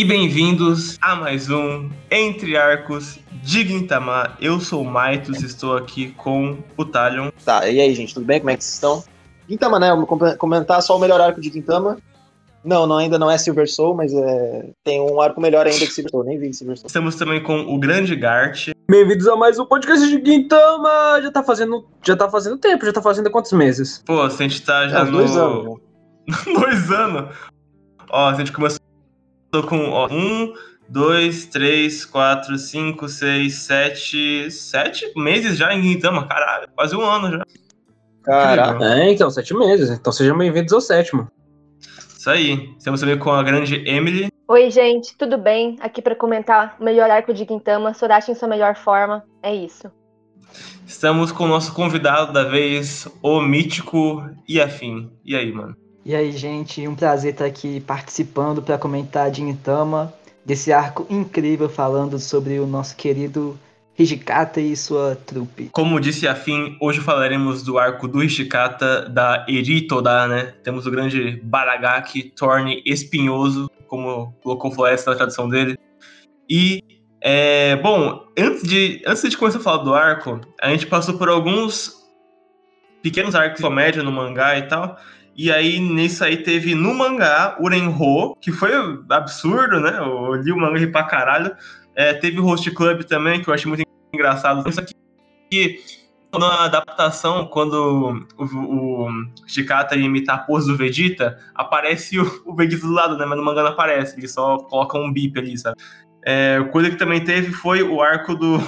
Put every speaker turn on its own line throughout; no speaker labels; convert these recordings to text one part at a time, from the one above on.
e bem-vindos a mais um Entre Arcos de Gintama. Eu sou o Maitos, estou aqui com o Talion.
Tá, e aí, gente, tudo bem? Como é que vocês estão? Gintama, né? Vamos comentar só o melhor arco de Gintama. Não, não, ainda não é Silver Soul, mas é... tem um arco melhor ainda que Silver Soul. Nem vi Silver Soul.
Estamos também com o Grande Gart.
Bem-vindos a mais um podcast de Gintama! Já tá fazendo, já tá fazendo tempo, já tá fazendo há quantos meses?
Pô, a gente tá já
É,
no...
dois anos.
dois anos? Ó, a gente começou com ó, um, dois, três, quatro, cinco, seis, sete... Sete meses já em Gintama, caralho. Quase um ano já.
Caraca.
É, então, sete meses. Então sejam bem-vindos ao sétimo.
Isso aí. Estamos também com a grande Emily.
Oi, gente, tudo bem? Aqui pra comentar o melhor arco de Gintama, Sorachi em sua melhor forma. É isso.
Estamos com o nosso convidado da vez, o Mítico e afim. E aí, mano?
E aí, gente, um prazer estar aqui participando para comentar de Intama, desse arco incrível falando sobre o nosso querido Hijikata e sua trupe.
Como disse afim, hoje falaremos do arco do Ishikata da Eritoda, né? Temos o grande Baragaki, Torne Espinhoso, como colocou Floresta na tradução dele. E, é, bom, antes de, antes de começar a falar do arco, a gente passou por alguns pequenos arcos de comédia no mangá e tal. E aí, nisso aí, teve no mangá Urenho, que foi absurdo, né? Eu li o manga e pra caralho. É, teve o Host Club também, que eu achei muito engraçado. Isso aqui, que na adaptação, quando o, o Shikata ia a pose do Vegeta, aparece o, o Vegeta do lado, né? Mas no mangá não aparece, ele só coloca um bip ali, sabe? É, coisa que também teve foi o arco do.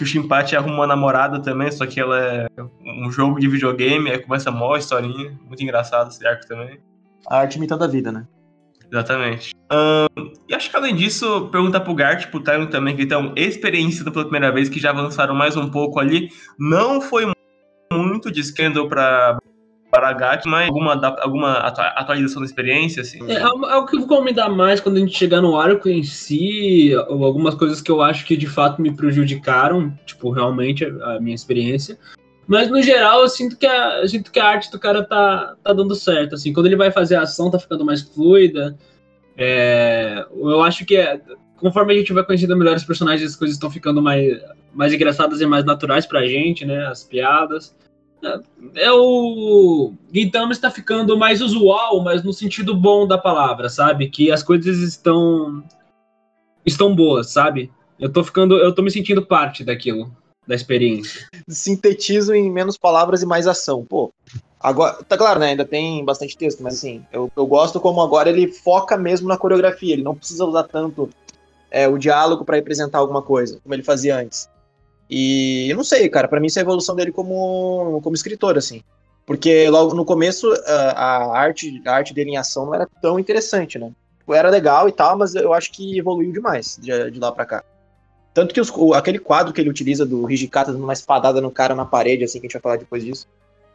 Que o Shinpachi arruma uma namorada também, só que ela é um jogo de videogame, aí começa a mó historinha. Muito engraçado esse arco também.
A arte imitando a vida, né?
Exatamente. E acho que além disso, perguntar pro Gart, pro Tyron também, que estão experienciando pela primeira vez, que já avançaram mais um pouco ali. Não foi muito de Scandal pra Baragaki, mas alguma, alguma atua- atualização da experiência, assim.
É, algo algo que eu vou comentar mais quando a gente chegar no arco em si, ou algumas coisas que eu acho que de fato me prejudicaram, tipo, realmente a, minha experiência. Mas no geral eu sinto que a, sinto que a arte do cara tá, tá dando certo. Assim, quando ele vai fazer a ação, tá ficando mais fluida. É, eu acho que é, conforme a gente vai conhecendo melhor os personagens, as coisas estão ficando mais, mais engraçadas e mais naturais pra gente, né? As piadas. É, o Gintama está ficando mais usual, mas no sentido bom da palavra, sabe? Que as coisas estão estão boas, sabe? Eu tô ficando, eu tô me sentindo parte daquilo, da experiência.
Sintetizo em menos palavras e mais ação. Pô, agora, tá claro, né? Ainda tem bastante texto, mas assim, eu, eu gosto como agora ele foca mesmo na coreografia. Ele não precisa usar tanto é, o diálogo pra representar alguma coisa, como ele fazia antes. E eu não sei, cara, pra mim isso é a evolução dele como, como escritor, assim. Porque logo no começo a, arte, a arte dele em ação não era tão interessante, né? Tipo, Era legal e tal, mas eu acho que evoluiu demais de, de lá pra cá. Tanto que os- aquele quadro que ele utiliza do Hijikata dando uma espadada no cara na parede, assim, que a gente vai falar depois disso.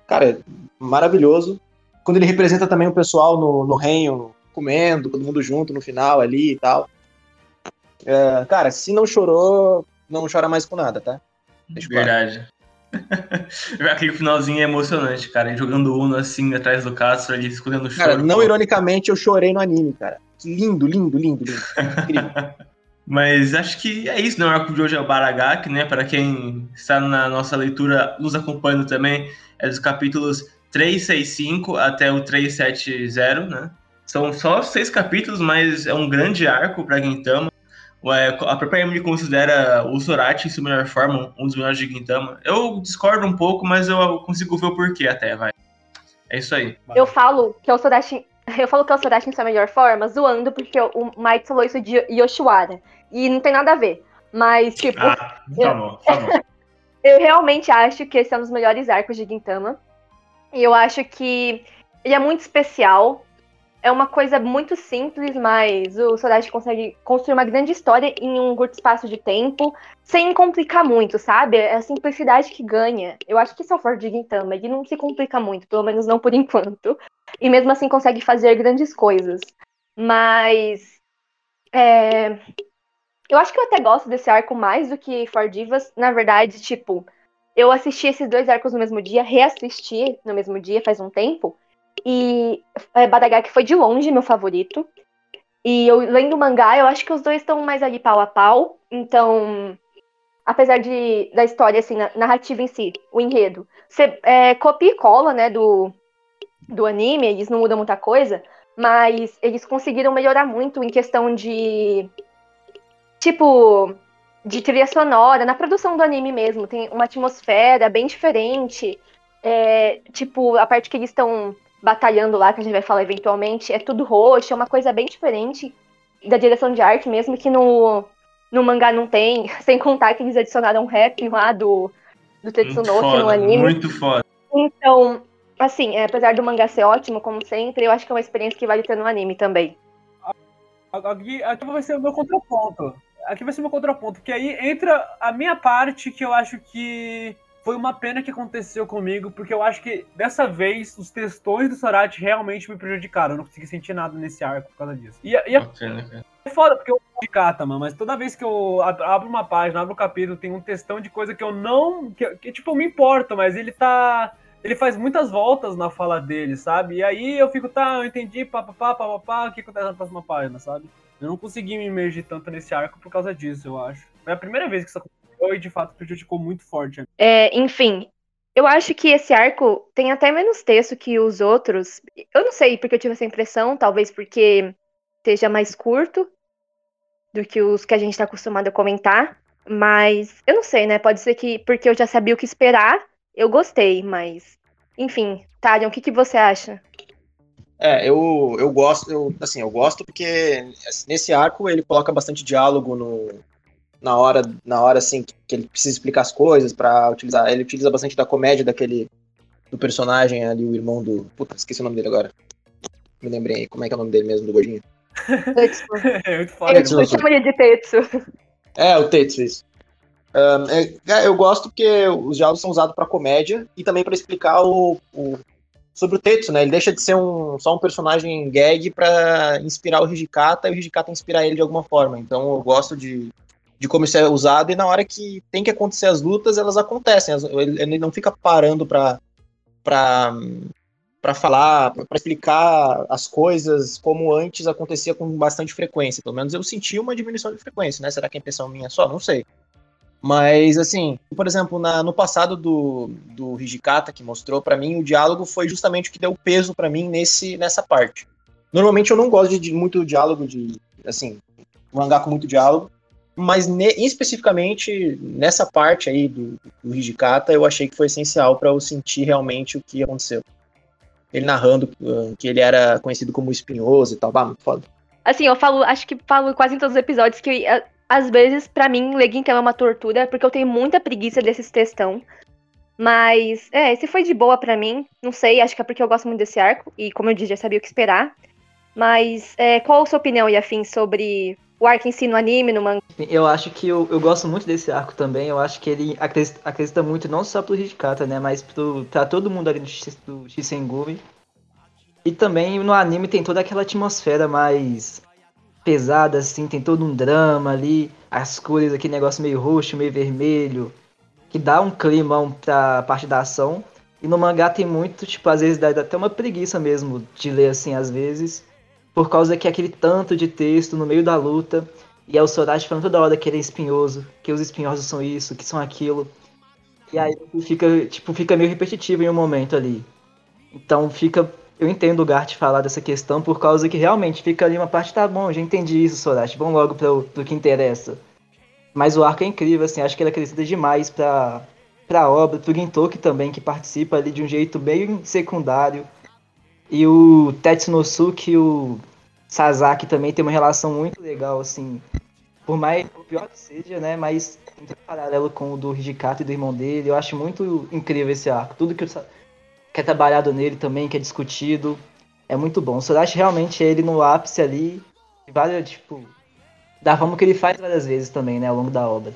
Cara, é maravilhoso. Quando ele representa também o pessoal no, no reino, comendo, todo mundo junto no final ali e tal. É, cara, se não chorou, não chora mais com nada, tá? Deixa.
Verdade. Aquele finalzinho é emocionante, cara. Jogando Uno assim atrás do Castro, ali escondendo o choro.
Cara, não
pô.
ironicamente, eu chorei no anime, cara. Lindo, lindo, lindo, lindo. Incrível.
Mas acho que é isso, né? O arco de hoje é o Baragaki, né? Para quem está na nossa leitura, nos acompanhando também, é dos capítulos 365 até o 370, né? São só seis capítulos, mas é um grande arco para Gintama. Ué, A própria Emily considera o Sorachi em sua melhor forma, um dos melhores de Gintama. Eu discordo um pouco, mas eu consigo ver o porquê até, vai. É isso aí.
Eu falo que é o Sorachi. Eu falo que é o Sorachi em sua melhor forma, zoando, porque o Mike falou isso de Yoshiwara. E não tem nada a ver. Mas, tipo,
Ah, tá bom, tá bom.
eu realmente acho que esse é um dos melhores arcos de Gintama. E eu acho que ele é muito especial. É uma coisa muito simples, mas o Sorachi consegue construir uma grande história em um curto espaço de tempo, sem complicar muito, sabe? É a simplicidade que ganha. Eu acho que isso é o forte de Gintama. Ele não se complica muito, pelo menos não por enquanto. E mesmo assim consegue fazer grandes coisas. Mas. é, Eu acho que eu até gosto desse arco mais do que For Divas. Na verdade, tipo, eu assisti esses dois arcos no mesmo dia, reassisti no mesmo dia faz um tempo. E é, Badagaki foi de longe meu favorito. E eu lendo o mangá, eu acho que os dois estão mais ali pau a pau. Então, apesar de da história, assim, na narrativa em si, o enredo, você é, copia e cola, né, do, do anime, eles não mudam muita coisa, mas eles conseguiram melhorar muito em questão de. Tipo, de trilha sonora, na produção do anime mesmo. Tem uma atmosfera bem diferente. É, tipo, a parte que eles estão batalhando lá, que a gente vai falar eventualmente, é tudo roxo, é uma coisa bem diferente da direção de arte mesmo, que no, no mangá não tem, sem contar que eles adicionaram um rap lá do, do Tetsunoki no anime.
Muito foda.
Então, assim, é, apesar do mangá ser ótimo, como sempre, eu acho que é uma experiência que vale ter no anime também.
Aqui, aqui vai ser o meu contraponto. Aqui vai ser o meu contraponto, porque aí entra a minha parte que eu acho que foi uma pena que aconteceu comigo, porque eu acho que dessa vez os textões do Sorati realmente me prejudicaram. Eu não consegui sentir nada nesse arco por causa disso. E, e
Okay,
é foda, porque eu de Katama, mas toda vez que eu abro uma página, abro um capítulo, tem um textão de coisa que eu não. Que, que tipo, eu me importo, mas ele tá. Ele faz muitas voltas na fala dele, sabe? E aí eu fico, tá, eu entendi, papapá, papapá, o que acontece na próxima página, sabe? Eu não consegui me imergir tanto nesse arco por causa disso, eu acho. Foi a primeira vez que isso aconteceu e de fato prejudicou muito forte.
É, enfim, eu acho que esse arco tem até menos texto que os outros. Eu não sei porque eu tive essa impressão, talvez porque seja mais curto do que os que a gente está acostumado a comentar. Mas eu não sei, né? Pode ser que porque eu já sabia o que esperar, eu gostei, mas. Enfim, Talion, o que, que você acha?
É, eu, eu gosto, eu, assim, eu gosto porque nesse arco ele coloca bastante diálogo no, na hora, na hora assim, que, que ele precisa explicar as coisas para utilizar. Ele utiliza bastante da comédia daquele do personagem ali, o irmão do. Puta, esqueci o nome dele agora. Me lembrei, como é que é o nome dele mesmo, do gordinho?
Tetsu.
é muito foda.
Tetsu.
Eu chamo ele de Tetsu.
É, o Tetsu, isso. Um, é, eu gosto porque os diálogos são usados para comédia e também para explicar o, o, sobre o Tetsu, né? Ele deixa de ser um, só um personagem gag para inspirar o Hijikata e o Hijikata inspirar ele de alguma forma. Então eu gosto de, de como isso é usado e na hora que tem que acontecer as lutas, elas acontecem. Ele, ele não fica parando para para falar, para explicar as coisas como antes acontecia com bastante frequência. Pelo menos eu senti uma diminuição de frequência, né? Será que é impressão minha só? Não sei. Mas, assim, por exemplo, na, no passado do, do Hijikata, que mostrou para mim, o diálogo foi justamente o que deu peso para mim nesse, nessa parte. Normalmente eu não gosto de, de muito diálogo, de, assim, mangá com muito diálogo, mas ne, especificamente nessa parte aí do, do Hijikata, eu achei que foi essencial para eu sentir realmente o que aconteceu. Ele narrando uh, que ele era conhecido como espinhoso e tal, bah, muito foda.
Assim, eu falo, acho que falo quase em todos os episódios que às vezes, para mim, ler Gintama é uma tortura, porque eu tenho muita preguiça desses textão. Mas, é, esse foi de boa para mim. Não sei, acho que é porque eu gosto muito desse arco. E, como eu disse, já sabia o que esperar. Mas, é, qual a sua opinião, Yafin, sobre o arco em si no anime, no manga?
Eu acho que eu, eu gosto muito desse arco também. Eu acho que ele acredita, acredita muito não só pro Hijikata, né? Mas pro, pra todo mundo ali do, do Shisengumi. E também no anime tem toda aquela atmosfera mais pesada, assim, tem todo um drama ali, as cores, aquele negócio meio roxo, meio vermelho, que dá um clima pra parte da ação. E no mangá tem muito, tipo, às vezes dá até uma preguiça mesmo de ler assim, às vezes, por causa que aquele tanto de texto no meio da luta, e é o Sorachi falando toda hora que ele é espinhoso, que os espinhosos são isso, que são aquilo. E aí fica, tipo, fica meio repetitivo em um momento ali. Então fica eu entendo o Gart falar dessa questão por causa que realmente fica ali uma parte, tá bom, já entendi isso, Sorachi, vamos logo pro, pro que interessa. Mas o arco é incrível, assim, acho que ele acrescenta demais pra, pra obra, pro Gintoki também, que participa ali de um jeito bem secundário. E o Tetsunosuke e o Sasaki também tem uma relação muito legal, assim. Por mais por pior que seja, né? Mas tem um paralelo com o do Hijikata e do irmão dele. Eu acho muito incrível esse arco. Tudo que que é trabalhado nele também, que é discutido. É muito bom. O Sorachi realmente ele no ápice ali, várias, tipo, da forma que ele faz várias vezes também, né, ao longo da obra.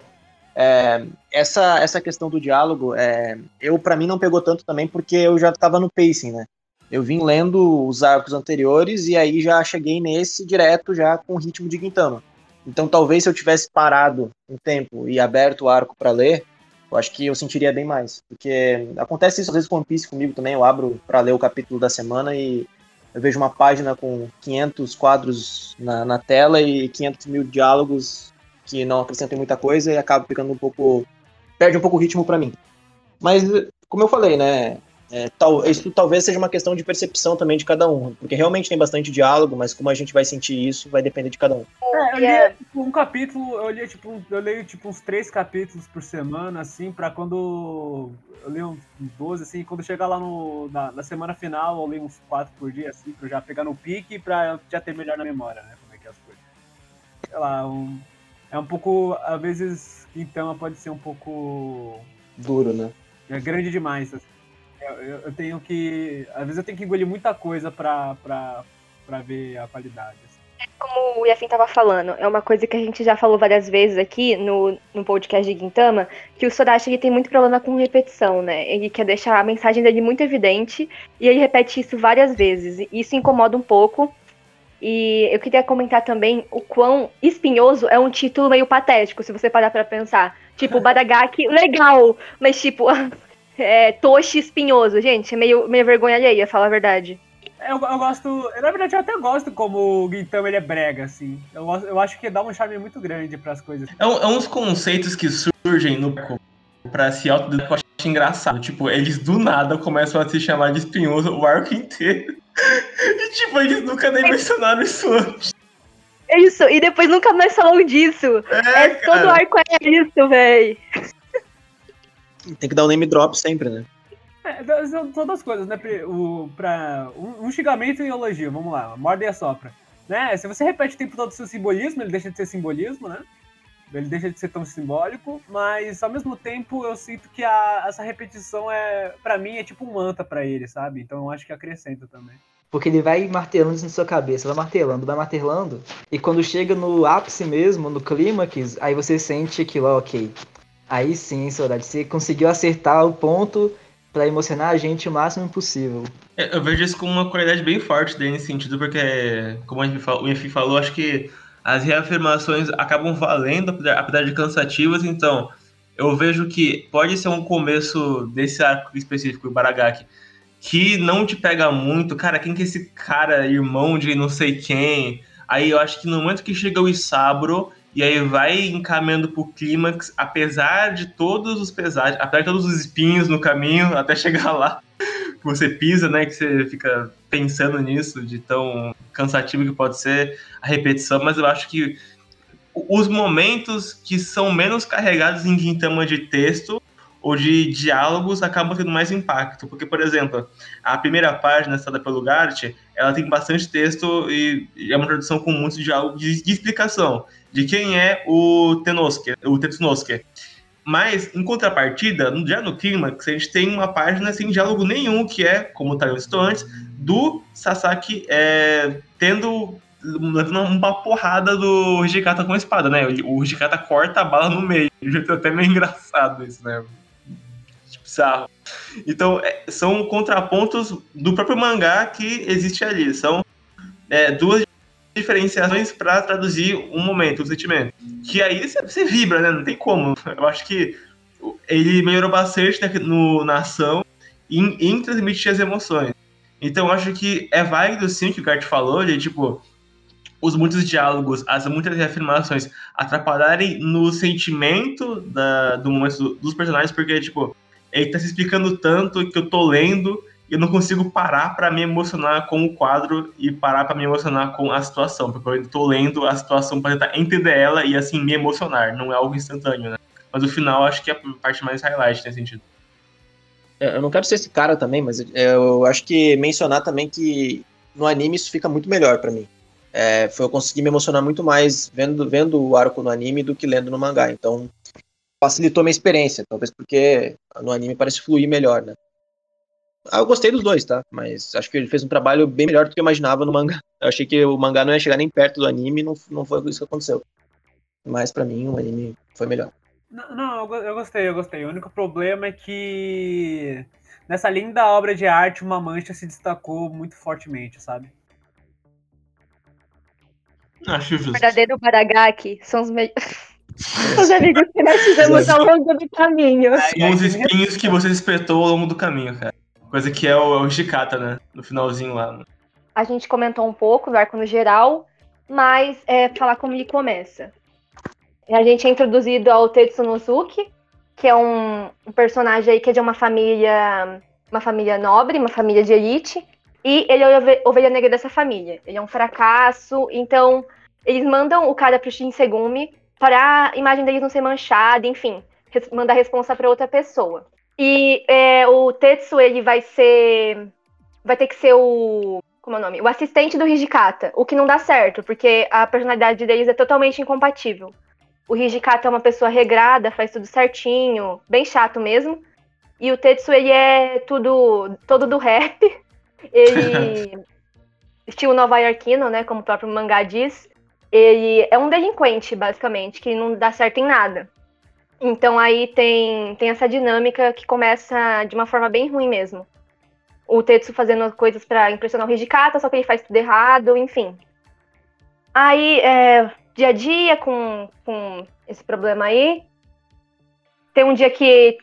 É, essa, essa questão do diálogo, é, eu para mim não pegou tanto também porque eu já tava no pacing, né? Eu vim lendo os arcos anteriores e aí já cheguei nesse direto já com o ritmo de Gintama. Então talvez se eu tivesse parado um tempo e aberto o arco para ler, eu acho que eu sentiria bem mais. Porque acontece isso às vezes com One Piece comigo também, eu abro para ler o capítulo da semana e eu vejo uma página com 500 quadros na, na tela e 500 mil diálogos que não acrescentem muita coisa e acaba ficando um pouco. perde um pouco o ritmo para mim. Mas, como eu falei, né? É, tal, isso talvez seja uma questão de percepção também de cada um, porque realmente tem bastante diálogo, mas como a gente vai sentir isso vai depender de cada um.
É, eu
Yeah.
li tipo, um capítulo, eu li tipo, eu leio tipo uns três capítulos por semana, assim, pra quando. Eu leio uns uns 12, assim, quando chegar lá no, na, na semana final, eu leio uns quatro por dia, assim, pra eu já pegar no pique e pra já ter melhor na memória, né? Como é que é as coisas. Sei lá, um, é um pouco. Às vezes, então pode ser um pouco.
Duro, né?
É grande demais. assim. Eu, tenho que. Às vezes eu tenho que engolir muita coisa pra, pra, pra ver a qualidade. assim.
Como o Yafin tava falando, é uma coisa que a gente já falou várias vezes aqui no, no podcast de Gintama, que o Sorachi ele tem muito problema com repetição, né? Ele quer deixar a mensagem dele muito evidente e ele repete isso várias vezes. E isso incomoda um pouco. E eu queria comentar também o quão espinhoso é um título meio patético, se você parar pra pensar. Tipo, Badagaki, legal, mas tipo, é, Toshi espinhoso. Gente, é meio, meio vergonha alheia, falar a verdade.
Eu, eu gosto. Na verdade, eu até gosto como o Gintama ele é brega, assim. Eu, gosto- eu acho que dá um charme muito grande pras coisas.
É, um- é uns conceitos que surgem no pra se autodidactar que eu acho engraçado. Tipo, eles do nada começam a se chamar de espinhoso o arco inteiro. E tipo, eles nunca nem mencionaram isso antes.
É isso, e depois nunca mais falam disso.
É,
É, todo arco é isso, véi.
Tem que dar o name drop sempre, né?
É, são todas as coisas, né? O, pra, um, um xingamento e um elogio, vamos lá, morde e assopra. Né? Se você repete o tempo todo o seu simbolismo, ele deixa de ser simbolismo, né? Ele deixa de ser tão simbólico, mas ao mesmo tempo eu sinto que a- essa repetição é, pra mim, é tipo um manta pra ele, sabe? Então eu acho que acrescenta também.
Porque ele vai martelando isso na sua cabeça, vai martelando, vai martelando. E quando chega no ápice mesmo, no clímax, aí você sente aquilo, ó, ok. Aí sim, saudade, você conseguiu acertar o ponto pra emocionar a gente o máximo possível.
É, Eu vejo isso como uma qualidade bem forte dele nesse sentido, porque, como o Enfim falou, acho que as reafirmações acabam valendo, apesar de cansativas, então eu vejo que pode ser um começo desse arco específico, o Baragaki, que não te pega muito, cara, quem que é esse cara, irmão de não sei quem? Aí eu acho que no momento que chega o Isabro, e aí vai encaminhando pro clímax, apesar de todos os pesares, apesar de todos os espinhos no caminho até chegar lá, que você pisa, né? Que você fica pensando nisso, de tão cansativo que pode ser a repetição, mas eu acho que os momentos que são menos carregados em Gintama de texto ou de diálogos acabam tendo mais impacto. Porque, por exemplo, a primeira página, citada pelo Gart, ela tem bastante texto e é uma tradução com muito diálogo de, de explicação de quem é o Tenosuke, o Tetsunosuke. Mas, em contrapartida, já no clímax, a gente tem uma página sem diálogo nenhum, que é, como eu citou antes, do Sasaki é, tendo uma porrada do Hijikata com a espada, né? O Hijikata corta a bala no meio. Jeito até meio engraçado isso, né? Bizarro. Então, é, são contrapontos do próprio mangá que existe ali. São é, duas diferenciações para traduzir um momento, um sentimento. Que aí você, vibra, né? Não tem como. Eu acho que ele melhorou bastante na, no, na ação em, em transmitir as emoções. Então, eu acho que é válido, sim, o que o Gart falou, de tipo, os muitos diálogos, as muitas reafirmações atrapalharem no sentimento da, do momento do- dos personagens, porque, tipo, ele tá se explicando tanto que eu tô lendo e eu não consigo parar pra me emocionar com o quadro e parar pra me emocionar com a situação, porque eu tô lendo a situação pra tentar entender ela e, assim, me emocionar. Não é algo instantâneo, né? Mas o final acho que é a parte mais highlight nesse sentido.
É, Eu não quero ser esse cara também, mas eu acho que mencionar também que no anime isso fica muito melhor pra mim. É, foi eu conseguir me emocionar muito mais vendo, vendo o arco no anime do que lendo no mangá. Então facilitou minha experiência, talvez porque no anime parece fluir melhor, né? Ah, eu gostei dos dois, tá? Mas acho que ele fez um trabalho bem melhor do que eu imaginava no mangá. Eu achei que o mangá não ia chegar nem perto do anime e não, não foi isso que aconteceu. Mas pra mim o anime foi melhor.
Não, não, eu go- eu gostei, eu gostei. O único problema é que nessa linda obra de arte, uma mancha se destacou muito fortemente, sabe?
Acho
O
justo.
verdadeiro Baragaki são os, me... os amigos que nós fizemos ao longo do caminho.
São os espinhos que você espetou ao longo do caminho, cara. Coisa que é o, é o Hijikata, né? No finalzinho lá. né?
a gente comentou um pouco do arco no geral, mas é falar como ele começa. A gente é introduzido ao Tetsu Nozuki, que é um, um personagem aí que é de uma família, uma família nobre, uma família de elite, e ele é ove- ovelha negra dessa família. Ele é um fracasso, então eles mandam o cara pro Shinsegumi para a imagem deles não ser manchada, enfim, res- mandar a responsa para outra pessoa. E é, o Tetsu, ele vai ser. Vai ter que ser o. Como é o nome? O assistente do Hijikata. O que não dá certo, porque a personalidade deles é totalmente incompatível. O Hijikata é uma pessoa regrada, faz tudo certinho, bem chato mesmo. E o Tetsu, ele é tudo. todo do rap. Ele. estilo nova-iorquino, né? Como o próprio mangá diz. Ele é um delinquente, basicamente, que não dá certo em nada. Então aí tem, tem essa dinâmica que começa de uma forma bem ruim mesmo. O Tetsu fazendo coisas pra impressionar o Hijikata, só que ele faz tudo errado, enfim. Aí, é, dia a dia com, com esse problema aí. Tem um dia que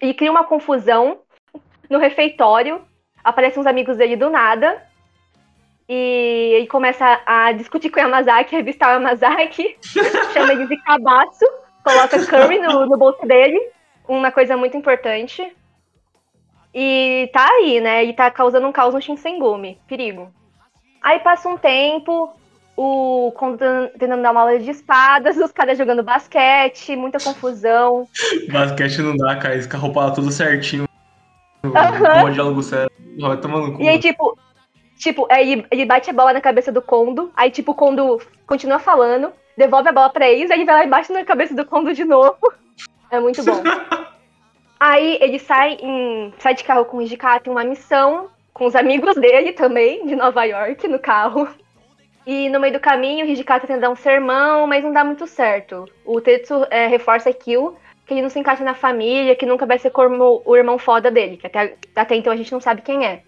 ele cria uma confusão no refeitório. Aparecem uns amigos dele do nada. E ele começa a discutir com o Yamazaki, revistar o Yamazaki. chama ele de cabaço coloca curry no, no bolso dele, uma coisa muito importante. E tá aí, né? E tá causando um caos no Shinsengumi. Perigo. Aí passa um tempo, o Kondo ten- tentando dar uma aula de espadas, os caras jogando basquete, muita confusão.
Basquete não dá, cara. Lá tudo certinho. Com o diálogo sério. Vai cu.
E aí, tipo, tipo, aí ele bate a bola na cabeça do Kondo, aí, tipo, o Kondo continua falando, devolve a bola pra eles, aí ele vai lá e bate na cabeça do Kondo de novo. É muito bom. Aí ele sai, em, sai de carro com o Hijikata em uma missão, com os amigos dele também, de Nova York, no carro. E no meio do caminho, o Hijikata tenta dar um sermão, mas não dá muito certo. O Tetsu é, reforça aquilo, que ele não se encaixa na família, que nunca vai ser como o irmão foda dele, que até, até então a gente não sabe quem é.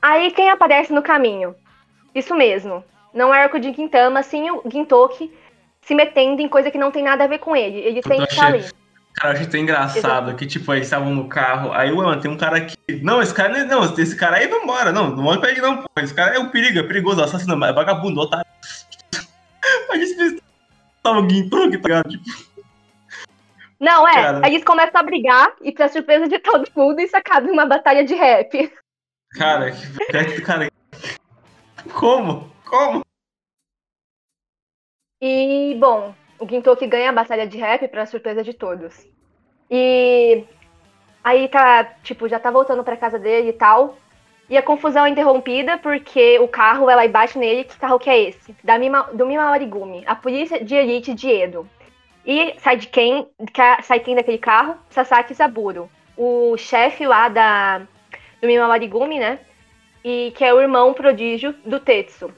Aí quem aparece no caminho? Isso mesmo. Não é arco de Gintama, sim o Gintoki se metendo em coisa que não tem nada a ver com ele. Ele sempre tá
achei-
ali.
Cara, eu achei tão engraçado que, tipo, eles estavam no carro. Aí, mano, tem um cara aqui. Não, esse cara não não, esse cara aí não mora, não. Não olha pra ele, não, pô. Esse cara é um perigo, é perigoso, assassino, é vagabundo, otário. Aí eles tava o Gintoki, tá ligado? Tipo,
Não, é.
Cara.
Aí eles começam a brigar e, pra surpresa de todo mundo, isso acaba em uma batalha de rap.
cara, que, cara. Como? Como?
E, bom, o Gintoki ganha a batalha de rap pra surpresa de todos. E aí tá, tipo, já tá voltando pra casa dele e tal. E a confusão é interrompida porque o carro vai lá e bate nele. Que carro que é esse? Da Mima, do Mima Origumi, a polícia de elite de Edo. E sai de quem? Sai quem daquele carro? Sasaki Saburo. O chefe lá da, do Mima Origumi, né? E que é o irmão prodígio do Tetsu.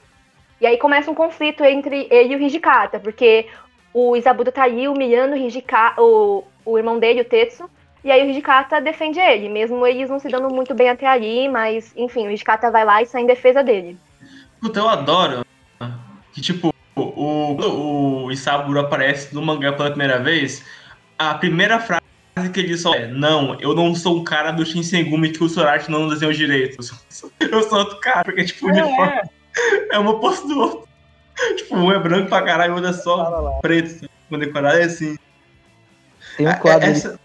E aí começa um conflito entre ele e o Hijikata, porque o Isabudo tá ali humilhando o, Hijika, o, o irmão dele, o Tetsu, e aí o Hijikata defende ele, mesmo eles não se dando muito bem até ali, mas enfim, o Hijikata vai lá e sai em defesa dele.
Puta, eu adoro que, tipo, o, o, o Isaburo aparece no mangá pela primeira vez. A primeira frase que ele diz só é: Não, eu não sou um cara do Shinsengumi que o Sorachi não desenhou direito. Eu sou, eu sou outro cara, porque, tipo, o uniforme é um oposto do outro. Tipo, um é branco pra caralho, o outro é só preto. Com decorado é assim.
Tem um
É-
quadro ali,
essa-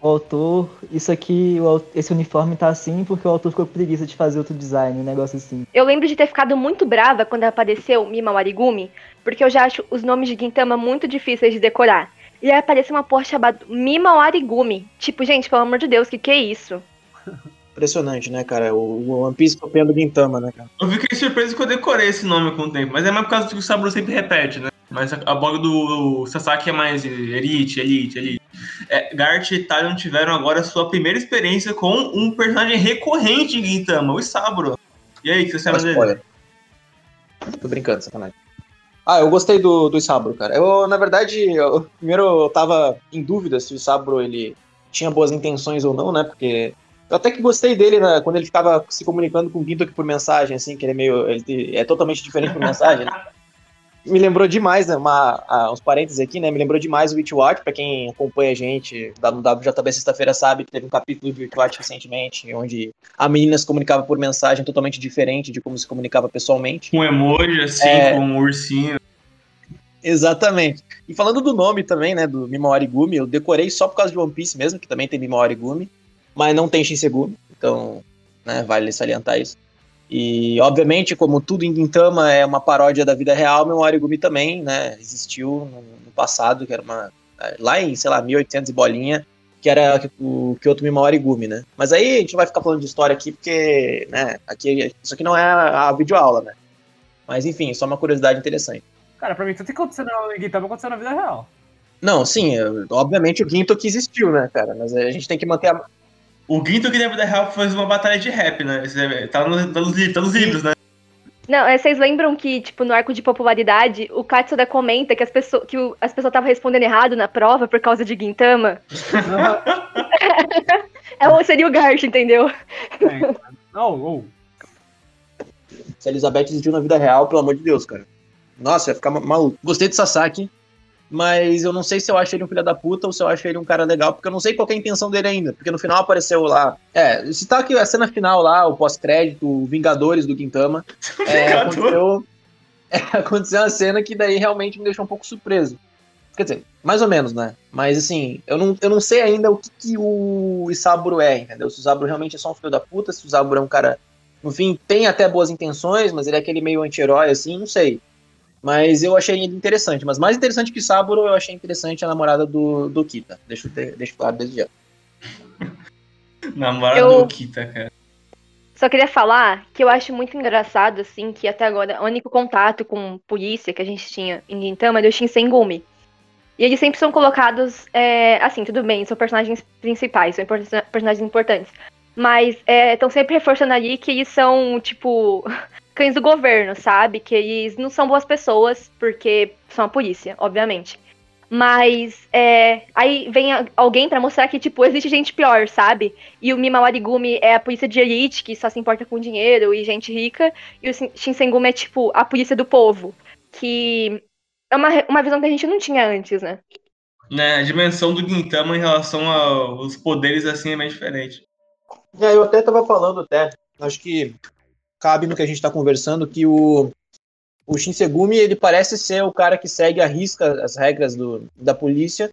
o autor, isso aqui, esse uniforme tá assim porque o autor ficou com preguiça de fazer outro design, um negócio assim.
Eu lembro de ter ficado muito brava quando apareceu Mima Warigumi, porque eu já acho os nomes de Gintama muito difíceis de decorar. E aí apareceu uma porra chamada Mima Warigumi. Tipo, gente, pelo amor de Deus, que que é isso?
Impressionante, né, cara? O, o One Piece copiando Gintama, né, cara?
Eu fiquei surpreso que eu decorei esse nome com o tempo, mas é mais por causa do que o Saburo sempre repete, né? Mas a, a bola do, do Sasaki é mais elite, elite, elite. É, Gart e Talion tiveram agora sua primeira experiência com um personagem recorrente em Gintama, o Saburo. E aí, o que você acha dele?
spoiler. Tô brincando, sacanagem. Ah, eu gostei do, do Isaburo, cara. Eu, na verdade, eu- primeiro eu tava em dúvida se o Isaburo, ele tinha boas intenções ou não, né? Porque eu até que gostei dele né, quando ele ficava se comunicando com o Gintoki por mensagem, assim, que ele é meio... Ele é totalmente diferente por mensagem, né? me lembrou demais, né, uma, ah, uns parênteses aqui, né, me lembrou demais o Witchwatch, pra quem acompanha a gente da- no WJB sexta-feira sabe que teve um capítulo do Witchwatch recentemente, onde a menina se comunicava por mensagem totalmente diferente de como se comunicava pessoalmente.
Com emoji, assim,
É.
com um ursinho.
Exatamente. E falando do nome também, né, do Mimawari Gumi, eu decorei só por causa de One Piece mesmo, que também tem Mimawari Gumi, mas não tem Shinsegumi, então, né, vale salientar isso. E, obviamente, como tudo em Gintama é uma paródia da vida real, Mimawari Gumi também, né, existiu no, no passado, que era uma... lá em, sei lá, 1800 e bolinha, que era o Kyoto Mimawari Gumi, né. Mas aí a gente não vai ficar falando de história aqui, porque, né, aqui, isso aqui não é a, a videoaula, né. Mas, enfim, só uma curiosidade interessante.
Cara, pra mim, tudo que aconteceu na Gintama aconteceu na vida real.
Não, sim, eu- obviamente o Ginto que existiu, né, cara? Mas a gente tem que manter a.
O Ginto que na vida real fez uma batalha de rap, né? É- Tá nos, tá nos tá nos livros, né?
Não, é, vocês lembram que, tipo, no arco de popularidade, o Katsuda comenta que as pessoas que o- as pessoas estavam respondendo errado na prova por causa de Gintama? é, seria o Garch, entendeu?
É, cara. Não, ou.
Se a Elizabeth existiu na vida real, pelo amor de Deus, cara. Nossa, ia ficar ma- maluco. Gostei de Sasaki, mas eu não sei se eu acho ele um filho da puta ou se eu acho ele um cara legal, porque eu não sei qual que é a intenção dele ainda. Porque no final apareceu lá. É, se tá aqui a cena final lá, o pós-crédito, o Vingadores do Gintama. É, aconteceu, é, aconteceu uma cena que daí realmente me deixou um pouco surpreso. Quer dizer, mais ou menos, né? Mas assim, eu não, eu não sei ainda o que, que o Isaburo é, entendeu? Se o Isaburo realmente é só um filho da puta, se o Isaburo é um cara, no fim, tem até boas intenções, mas ele é aquele meio anti-herói, assim, não sei. Mas eu achei ele interessante. Mas mais interessante que o Saburo, eu achei interessante a namorada do, do Kita. Deixa eu, ter, deixa eu claro desde já.
Namorado
Eu-
do Kita, cara.
Só queria falar que eu acho muito engraçado, assim, que até agora o único contato com polícia que a gente tinha em Gintama é do Shinsengumi. E eles sempre são colocados, é, assim, tudo bem, são personagens principais, são personagens importantes. Mas estão sempre reforçando ali que eles são, tipo, cães do governo, sabe? Que eles não são boas pessoas, porque são a polícia, obviamente. Mas é, aí vem alguém pra mostrar que, tipo, existe gente pior, sabe? E o Mimawarigumi é a polícia de elite, que só se importa com dinheiro e gente rica. E o Shin- Shinsengumi é, tipo, a polícia do povo. Que é uma, uma visão que a gente não tinha antes, né?
Né, a dimensão do Gintama em relação aos poderes, assim, é bem diferente.
É, eu até tava falando até, acho que cabe no que a gente tá conversando, que o, o Shinsegumi, ele parece ser o cara que segue a risca as regras do, da polícia.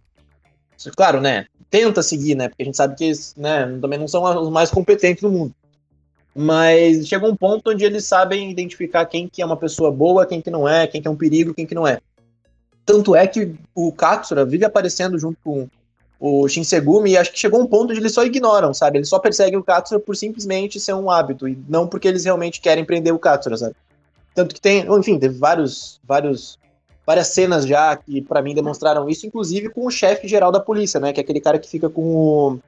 Claro, né, tenta seguir, né, porque a gente sabe que eles, né, também não são os mais competentes do mundo. Mas chega um ponto onde eles sabem identificar quem que é uma pessoa boa, quem que não é, quem que é um perigo, quem que não é. Tanto é que o Katsura vive aparecendo junto com o Shinsegumi e acho que chegou um ponto onde eles só ignoram, sabe? Eles só perseguem o Katsura por simplesmente ser um hábito e não porque eles realmente querem prender o Katsura, sabe? Tanto que tem, enfim, teve vários, vários, várias cenas já que pra mim demonstraram isso, inclusive com o chefe geral da polícia, né? Que é aquele cara que fica com o,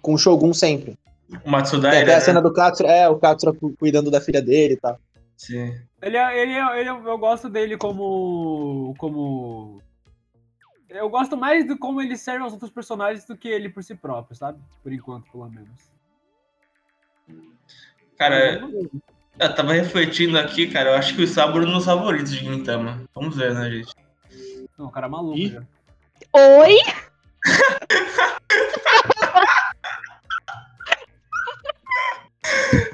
com o Shogun sempre.
O
Tem
Matsudaira,
até a
né?
cena do Katsura, é, o Katsura cu- cuidando da filha dele e tal.
Sim.
Ele, é- ele, é- ele, é- eu gosto dele como. como. Eu gosto mais de como ele serve aos outros personagens do que ele por si próprio, sabe? Por enquanto, pelo menos.
Cara, eu tava refletindo aqui, cara, eu acho que o Saburo é um dos favoritos de Gintama. Vamos ver, né, gente?
Não, o cara é maluco
Ih.
já.
Oi?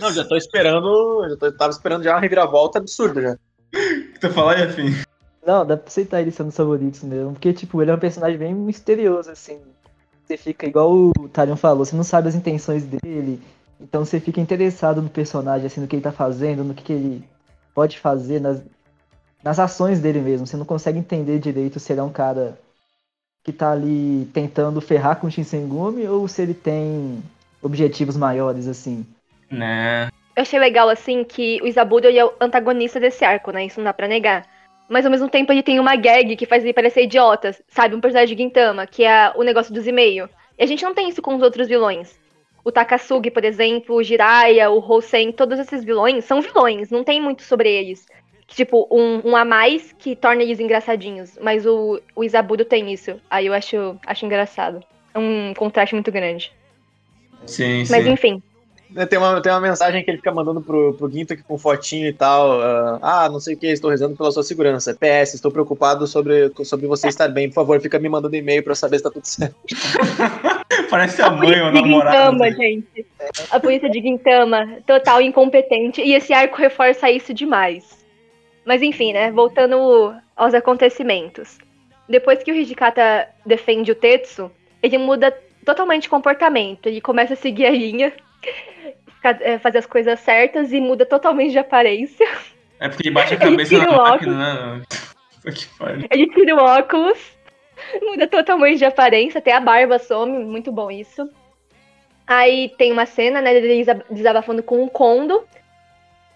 Não, já tô esperando, já tô, tava esperando já uma reviravolta absurda já.
O que tu fala aí, afim?
Não, dá pra aceitar ele sendo os favoritos mesmo. Porque, tipo, ele é um personagem bem misterioso, assim. Você fica, igual o Talion falou, você não sabe as intenções dele. Então você fica interessado no personagem, assim, no que ele tá fazendo, no que, que ele pode fazer, nas, nas ações dele mesmo. Você não consegue entender direito se ele é um cara que tá ali tentando ferrar com o Shinsengumi ou se ele tem objetivos maiores, assim.
Né.
Eu achei legal, assim, que o Isaburo ele é o antagonista desse arco, né? Isso não dá pra negar. Mas ao mesmo tempo ele tem uma gag que faz ele parecer idiota, sabe? Um personagem de Gintama, que é o negócio dos e-mails. E a gente não tem isso com os outros vilões. O Takasugi, por exemplo, o Jiraiya, o Hosen, todos esses vilões são vilões, não tem muito sobre eles. Tipo, um, um a mais que torna eles engraçadinhos. Mas o, o Isaburo tem isso. Aí eu acho, acho engraçado. É um contraste muito grande.
Sim, sim.
Mas enfim.
Né, Tem uma, tem uma mensagem que ele fica mandando pro, pro Ginto aqui com fotinho e tal. ah, ah, não sei o que, estou rezando pela sua segurança. PS, estou preocupado sobre, sobre você estar bem. Por favor, fica me mandando e-mail pra eu saber se tá tudo certo.
Parece a mãe ou a
de
namorada.
Gintama, gente. A polícia de Gintama, total incompetente. E esse arco reforça isso demais. Mas enfim, né? Voltando aos acontecimentos. Depois que o Hijikata defende o Tetsu, ele muda totalmente de comportamento. Ele começa a seguir a linha, fazer as coisas certas e muda totalmente de aparência.
É porque ele bate a cabeça
Ele tira
na
o
máquina, né?
Ele tira o óculos, muda totalmente de aparência, até a barba some, muito bom isso. Aí tem uma cena, né, dele desa- desabafando com um Kondo.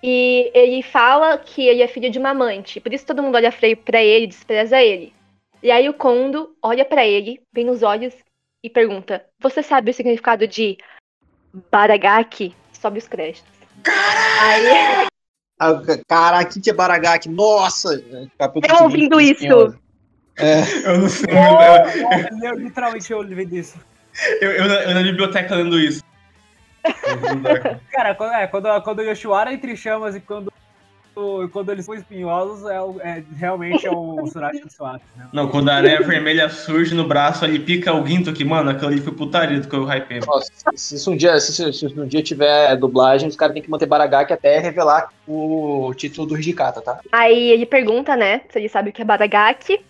E ele fala que ele é filho de uma amante. Por isso todo mundo olha feio pra ele, despreza ele. E aí o Kondo olha pra ele, bem nos olhos, e pergunta: Você sabe o significado de Baragaki? Sobe os créditos. Aí,
Ah, Caraca, que é Baragaki? Nossa! Capítulo
eu
seguinte,
ouvindo isso.
Eu não sei.
Eu, eu literalmente eu vi disso.
Eu, eu, na- eu na biblioteca lendo isso.
Cara, quando, é, quando, quando o Yoshiwara entre chamas e quando, quando eles são espinhosos, é, é- realmente é o Surashi do Swap. Né?
Não, quando a areia vermelha surge no braço, ali pica o guinto aqui, mano, aquilo ali foi putaria do que eu hypei.
se, se um dia, se, se- se um dia tiver dublagem, os caras têm que manter Baragaki até revelar o título do Hijikata, tá?
Aí ele pergunta, né, se ele sabe o que é Baragaki.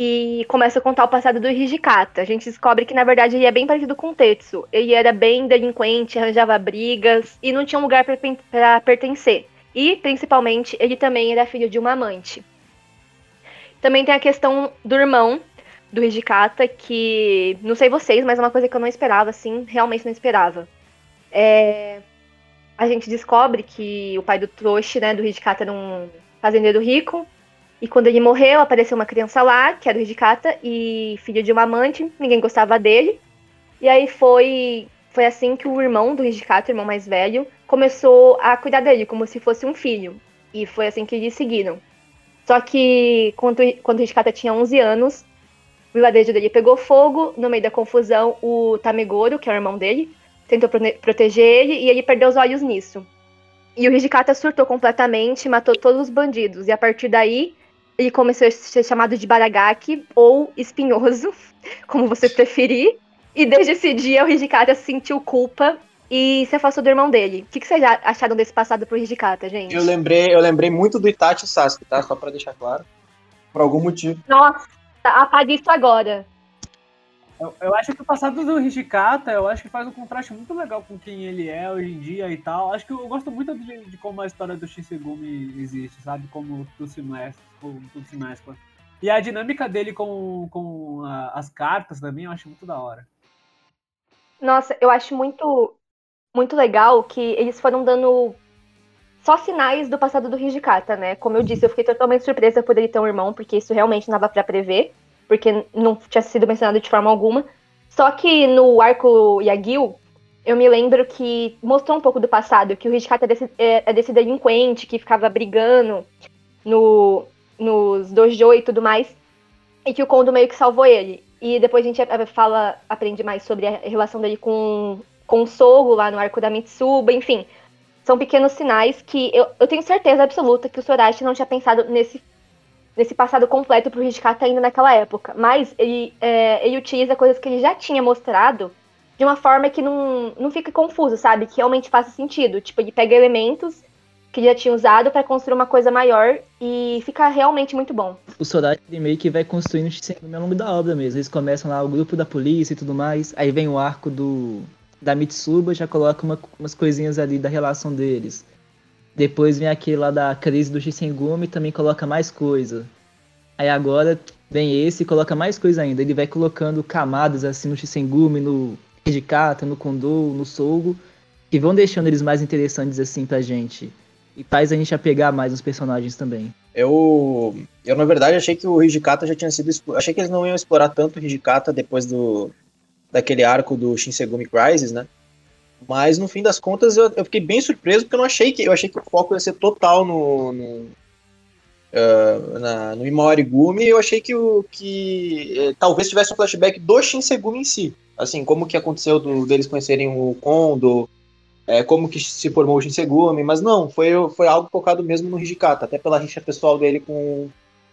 E começa a contar o passado do Hijikata. A gente descobre que, na verdade, ele é bem parecido com o Tetsu. Ele era bem delinquente, arranjava brigas e não tinha um lugar pra pertencer. E, principalmente, ele também era filho de uma amante. Também tem a questão do irmão do Hijikata, que, não sei vocês, mas é uma coisa que eu não esperava, assim, realmente não esperava. É, a gente descobre que o pai do Toshi, né, do Hijikata, era um fazendeiro rico. E quando ele morreu, apareceu uma criança lá, que era o Hijikata, e filho de uma amante, ninguém gostava dele. E aí foi, foi assim que o irmão do Hijikata, o irmão mais velho, começou a cuidar dele, como se fosse um filho. E foi assim que eles seguiram. Só que quando, quando o Hijikata tinha 11 anos, o vilarejo dele pegou fogo, no meio da confusão, o Tamegoro, que é o irmão dele, tentou proteger ele e ele perdeu os olhos nisso. E o Hijikata surtou completamente, matou todos os bandidos. E a partir daí, ele começou a ser chamado de Baragaki ou Espinhoso, como você preferir. E desde esse dia, o Hijikata sentiu culpa e se afastou do irmão dele. O que, que vocês acharam desse passado pro Hijikata, gente?
Eu lembrei, eu lembrei muito do Itachi e Sasuke, tá? Só pra deixar claro. Por algum motivo.
Nossa, apague isso agora.
Eu, eu acho que o passado do Hijikata, eu acho que faz um contraste muito legal com quem ele é hoje em dia e tal. Acho que eu gosto muito de, de como a história do Shisegumi existe, sabe? Como tudo se mescla. Como tudo se mescla. E a dinâmica dele com, com a- as cartas também eu acho muito da hora.
Nossa, eu acho muito, muito legal que eles foram dando só sinais do passado do Hijikata, né? Como eu disse, eu fiquei totalmente surpresa por ele ter um irmão, porque isso realmente não dava pra prever, porque não tinha sido mencionado de forma alguma. Só que no arco Yagyu, eu me lembro que mostrou um pouco do passado, que o Hijikata é desse, é, é desse delinquente que ficava brigando no, nos dojo e tudo mais, e que o Kondo meio que salvou ele. E depois a gente fala, aprende mais sobre a relação dele com, com o Sogo lá no arco da Mitsuba, enfim. São pequenos sinais que eu, eu tenho certeza absoluta que o Sorashi não tinha pensado nesse, nesse passado completo pro Hijikata ainda naquela época. Mas ele, é, ele utiliza coisas que ele já tinha mostrado de uma forma que não, não fica confuso, sabe? Que realmente faça sentido. Tipo, ele pega elementos que já tinha usado para construir uma coisa maior e fica realmente muito bom.
O ele meio que vai construindo o ao longo da obra mesmo. Eles começam lá o grupo da polícia e tudo mais. Aí vem o arco do da Mitsuba, já coloca uma- umas coisinhas ali da relação deles. Depois vem aquele lá da crise do Shisengumi e também coloca mais coisa. Aí agora vem esse e coloca mais coisa ainda. Ele vai colocando camadas assim no Shisengumi, no Hijikata, no Kondo, no Sogo, que vão deixando eles mais interessantes assim pra gente. E faz a gente apegar mais nos personagens também.
Eu, eu na verdade achei que o Hijikata já tinha sido, achei que eles não iam explorar tanto o Hijikata depois do daquele arco do Shinsegumi Crisis, né? Mas no fim das contas eu, eu fiquei bem surpreso porque eu não achei que eu achei que o foco ia ser total no, no ah, na, no eu achei que o que eh, talvez tivesse um flashback do Shinsegumi em si, assim como que aconteceu do, deles conhecerem o Kondo é, como que se formou o Shinsegumi, mas não, foi, foi algo focado mesmo no Hijikata, até pela rixa pessoal dele com,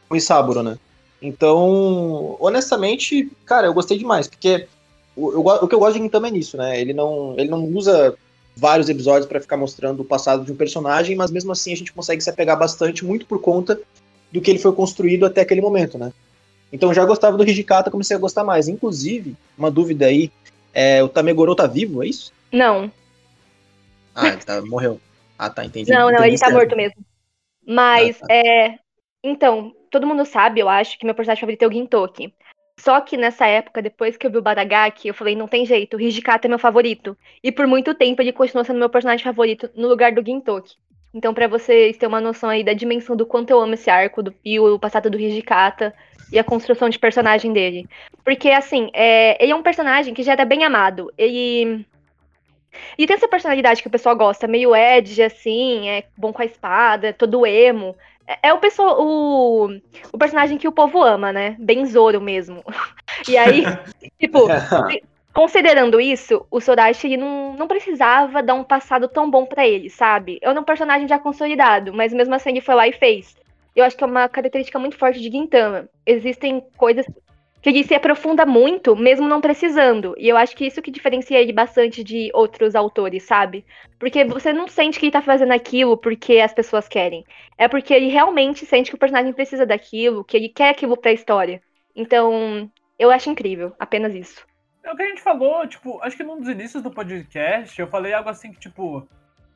com o Isaburo, né? Então, honestamente, cara, eu gostei demais, porque o, o que eu gosto de Gintama é nisso, né? Ele não, ele não usa vários episódios para ficar mostrando o passado de um personagem, mas mesmo assim a gente consegue se apegar bastante, muito por conta do que ele foi construído até aquele momento, né? Então já gostava do Hijikata, comecei a gostar mais. Inclusive, uma dúvida aí, é, o Tamegoro tá vivo, é isso?
Não.
Ah, ele tá, morreu. Ah, tá, entendi.
Não, não,
Entendi
ele tá
certo.
morto mesmo. Mas,
Ah, tá.
é. Então, todo mundo sabe, eu acho, que meu personagem favorito é o Gintoki. Só que nessa época, depois que eu vi o Badagaki, eu falei, não tem jeito, o Hijikata é meu favorito. E por muito tempo ele continuou sendo meu personagem favorito no lugar do Gintoki. Então, pra vocês terem uma noção aí da dimensão do quanto eu amo esse arco do Pio, o passado do Hijikata e a construção de personagem dele. Porque, assim, é, ele é um personagem que já era bem amado. Ele. E tem essa personalidade que o pessoal gosta, meio edge, assim, é bom com a espada, todo emo. É, é o, pessoal, o, o personagem que o povo ama, né? Bem Zoro mesmo. E aí, tipo, considerando isso, o Sorachi ele não, não precisava dar um passado tão bom pra ele, sabe? É um personagem já consolidado, mas mesmo assim ele foi lá e fez. Eu acho que é uma característica muito forte de Gintama. Existem coisas que ele se aprofunda muito, mesmo não precisando. E eu acho que isso que diferencia ele bastante de outros autores, sabe? Porque você não sente que ele tá fazendo aquilo porque as pessoas querem. É porque ele realmente sente que o personagem precisa daquilo, que ele quer aquilo pra história. Então, eu acho incrível, apenas isso.
É o que a gente falou, tipo, acho que num dos inícios do podcast, eu falei algo assim que, tipo,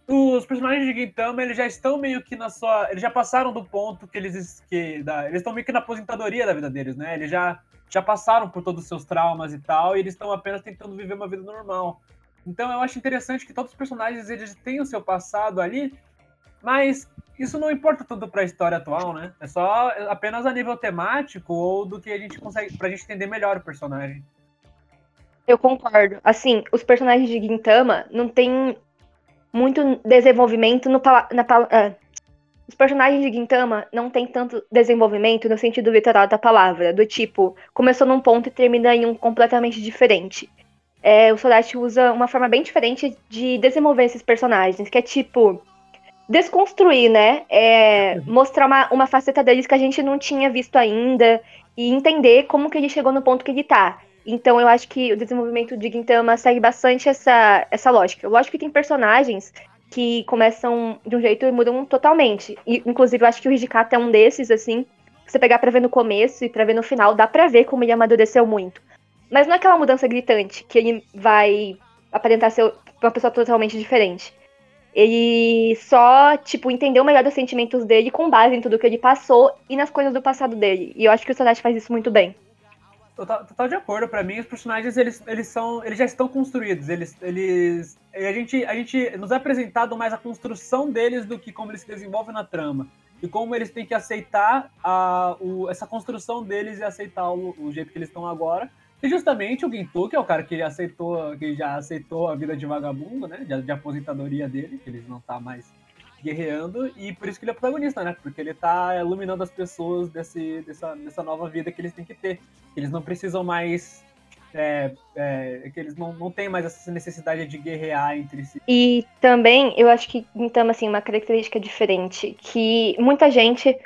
os personagens de Gintama, eles já estão meio que na sua. Eles já passaram do ponto que eles. Que, da, eles estão meio que na aposentadoria da vida deles, né? Eles já, já passaram por todos os seus traumas e tal, e eles estão apenas tentando viver uma vida normal. Então eu acho interessante que todos os personagens eles têm o seu passado ali, mas isso não importa tanto pra história atual, né? É só apenas a nível temático ou do que a gente consegue. pra gente entender melhor o personagem.
Eu concordo. Assim, os personagens de Gintama não tem muito desenvolvimento no na ah, Os personagens de Gintama não tem tanto desenvolvimento no sentido literal da palavra, do tipo, começou num ponto e termina em um completamente diferente. É, o Sorachi usa uma forma bem diferente de desenvolver esses personagens, que é tipo desconstruir, né? É, mostrar uma, uma faceta deles que a gente não tinha visto ainda e entender como que ele chegou no ponto que ele tá. Então eu acho que o desenvolvimento de Gintama segue bastante essa, essa lógica. Lógico que tem personagens que começam de um jeito e mudam totalmente. E, inclusive, eu acho que o Hijikata é um desses, assim, que você pegar pra ver no começo e pra ver no final, dá pra ver como ele amadureceu muito. Mas não é aquela mudança gritante, que ele vai aparentar ser uma pessoa totalmente diferente. Ele só, tipo, entendeu melhor os sentimentos dele com base em tudo que ele passou e nas coisas do passado dele. E eu acho que o Sodachi faz isso muito bem.
Total, total de acordo. Pra mim, os personagens eles, eles são, eles já estão construídos. Eles, eles, a gente, a gente nos é apresentado mais a construção deles do que como eles se desenvolvem na trama e como eles têm que aceitar a, o, essa construção deles e aceitar o, o jeito que eles estão agora. E justamente o Gintu, que é o cara que aceitou, que já aceitou a vida de vagabundo, né? De, de aposentadoria dele, que ele não tá mais guerreando, e por isso que ele é protagonista, né? Porque ele tá iluminando as pessoas desse, dessa, dessa nova vida que eles têm que ter. Eles não precisam mais. É, é, que eles não, não têm mais essa necessidade de guerrear entre si.
E também, eu acho que Gintama, assim, uma característica diferente, que muita gente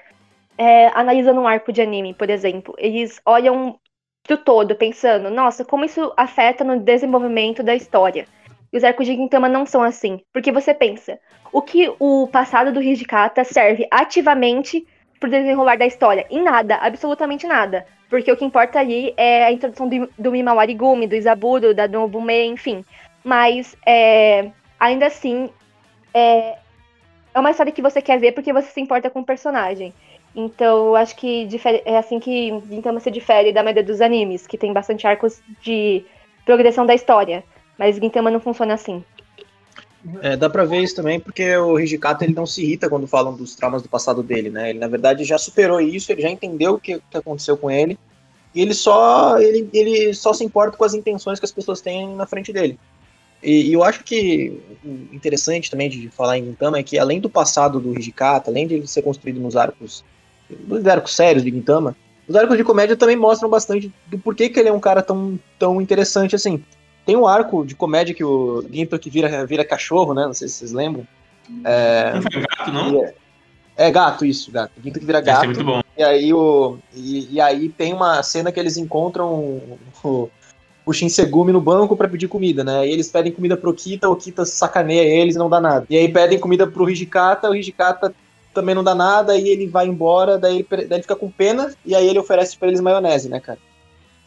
é, analisa num arco de anime, por exemplo. Eles olham pro todo, pensando, nossa, como isso afeta no desenvolvimento da história. E os arcos de Gintama não são assim. Porque você pensa, o que o passado do Hijikata serve ativamente pro desenrolar da história? Em nada, absolutamente nada. Porque o que importa ali é a introdução do, do Mimawari Gumi, do Isaburo, da Nobume, enfim. Mas, é, ainda assim, é, é uma história que você quer ver porque você se importa com o personagem. Então, acho que é assim que Gintama se difere da maioria dos animes, que tem bastante arcos de progressão da história. Mas Gintama não funciona assim.
É, dá pra ver isso também porque o Hijikata ele não se irrita quando falam dos traumas do passado dele, né? Ele na verdade já superou isso, ele já entendeu o que, que aconteceu com ele e ele só ele, ele só se importa com as intenções que as pessoas têm na frente dele. E, e eu acho que o interessante também de falar em Gintama é que além do passado do Hijikata, além de ele ser construído nos arcos, nos arcos sérios de Gintama, os arcos de comédia também mostram bastante do porquê que ele é um cara tão, tão interessante assim. Tem um arco de comédia que o Gintoki vira, vira cachorro, né? Não sei se vocês lembram. É,
Não foi gato, não?
é gato, isso, gato. O Gintoki vira
ser
gato.
muito bom.
E aí, o, e, e aí tem uma cena que eles encontram o, o Shinsegumi no banco pra pedir comida, né? E eles pedem comida pro Kita, o Kita sacaneia eles e não dá nada. E aí pedem comida pro Hijikata, o Hijikata também não dá nada, e ele vai embora, daí ele, daí ele fica com pena, e aí ele oferece pra eles maionese, né, cara?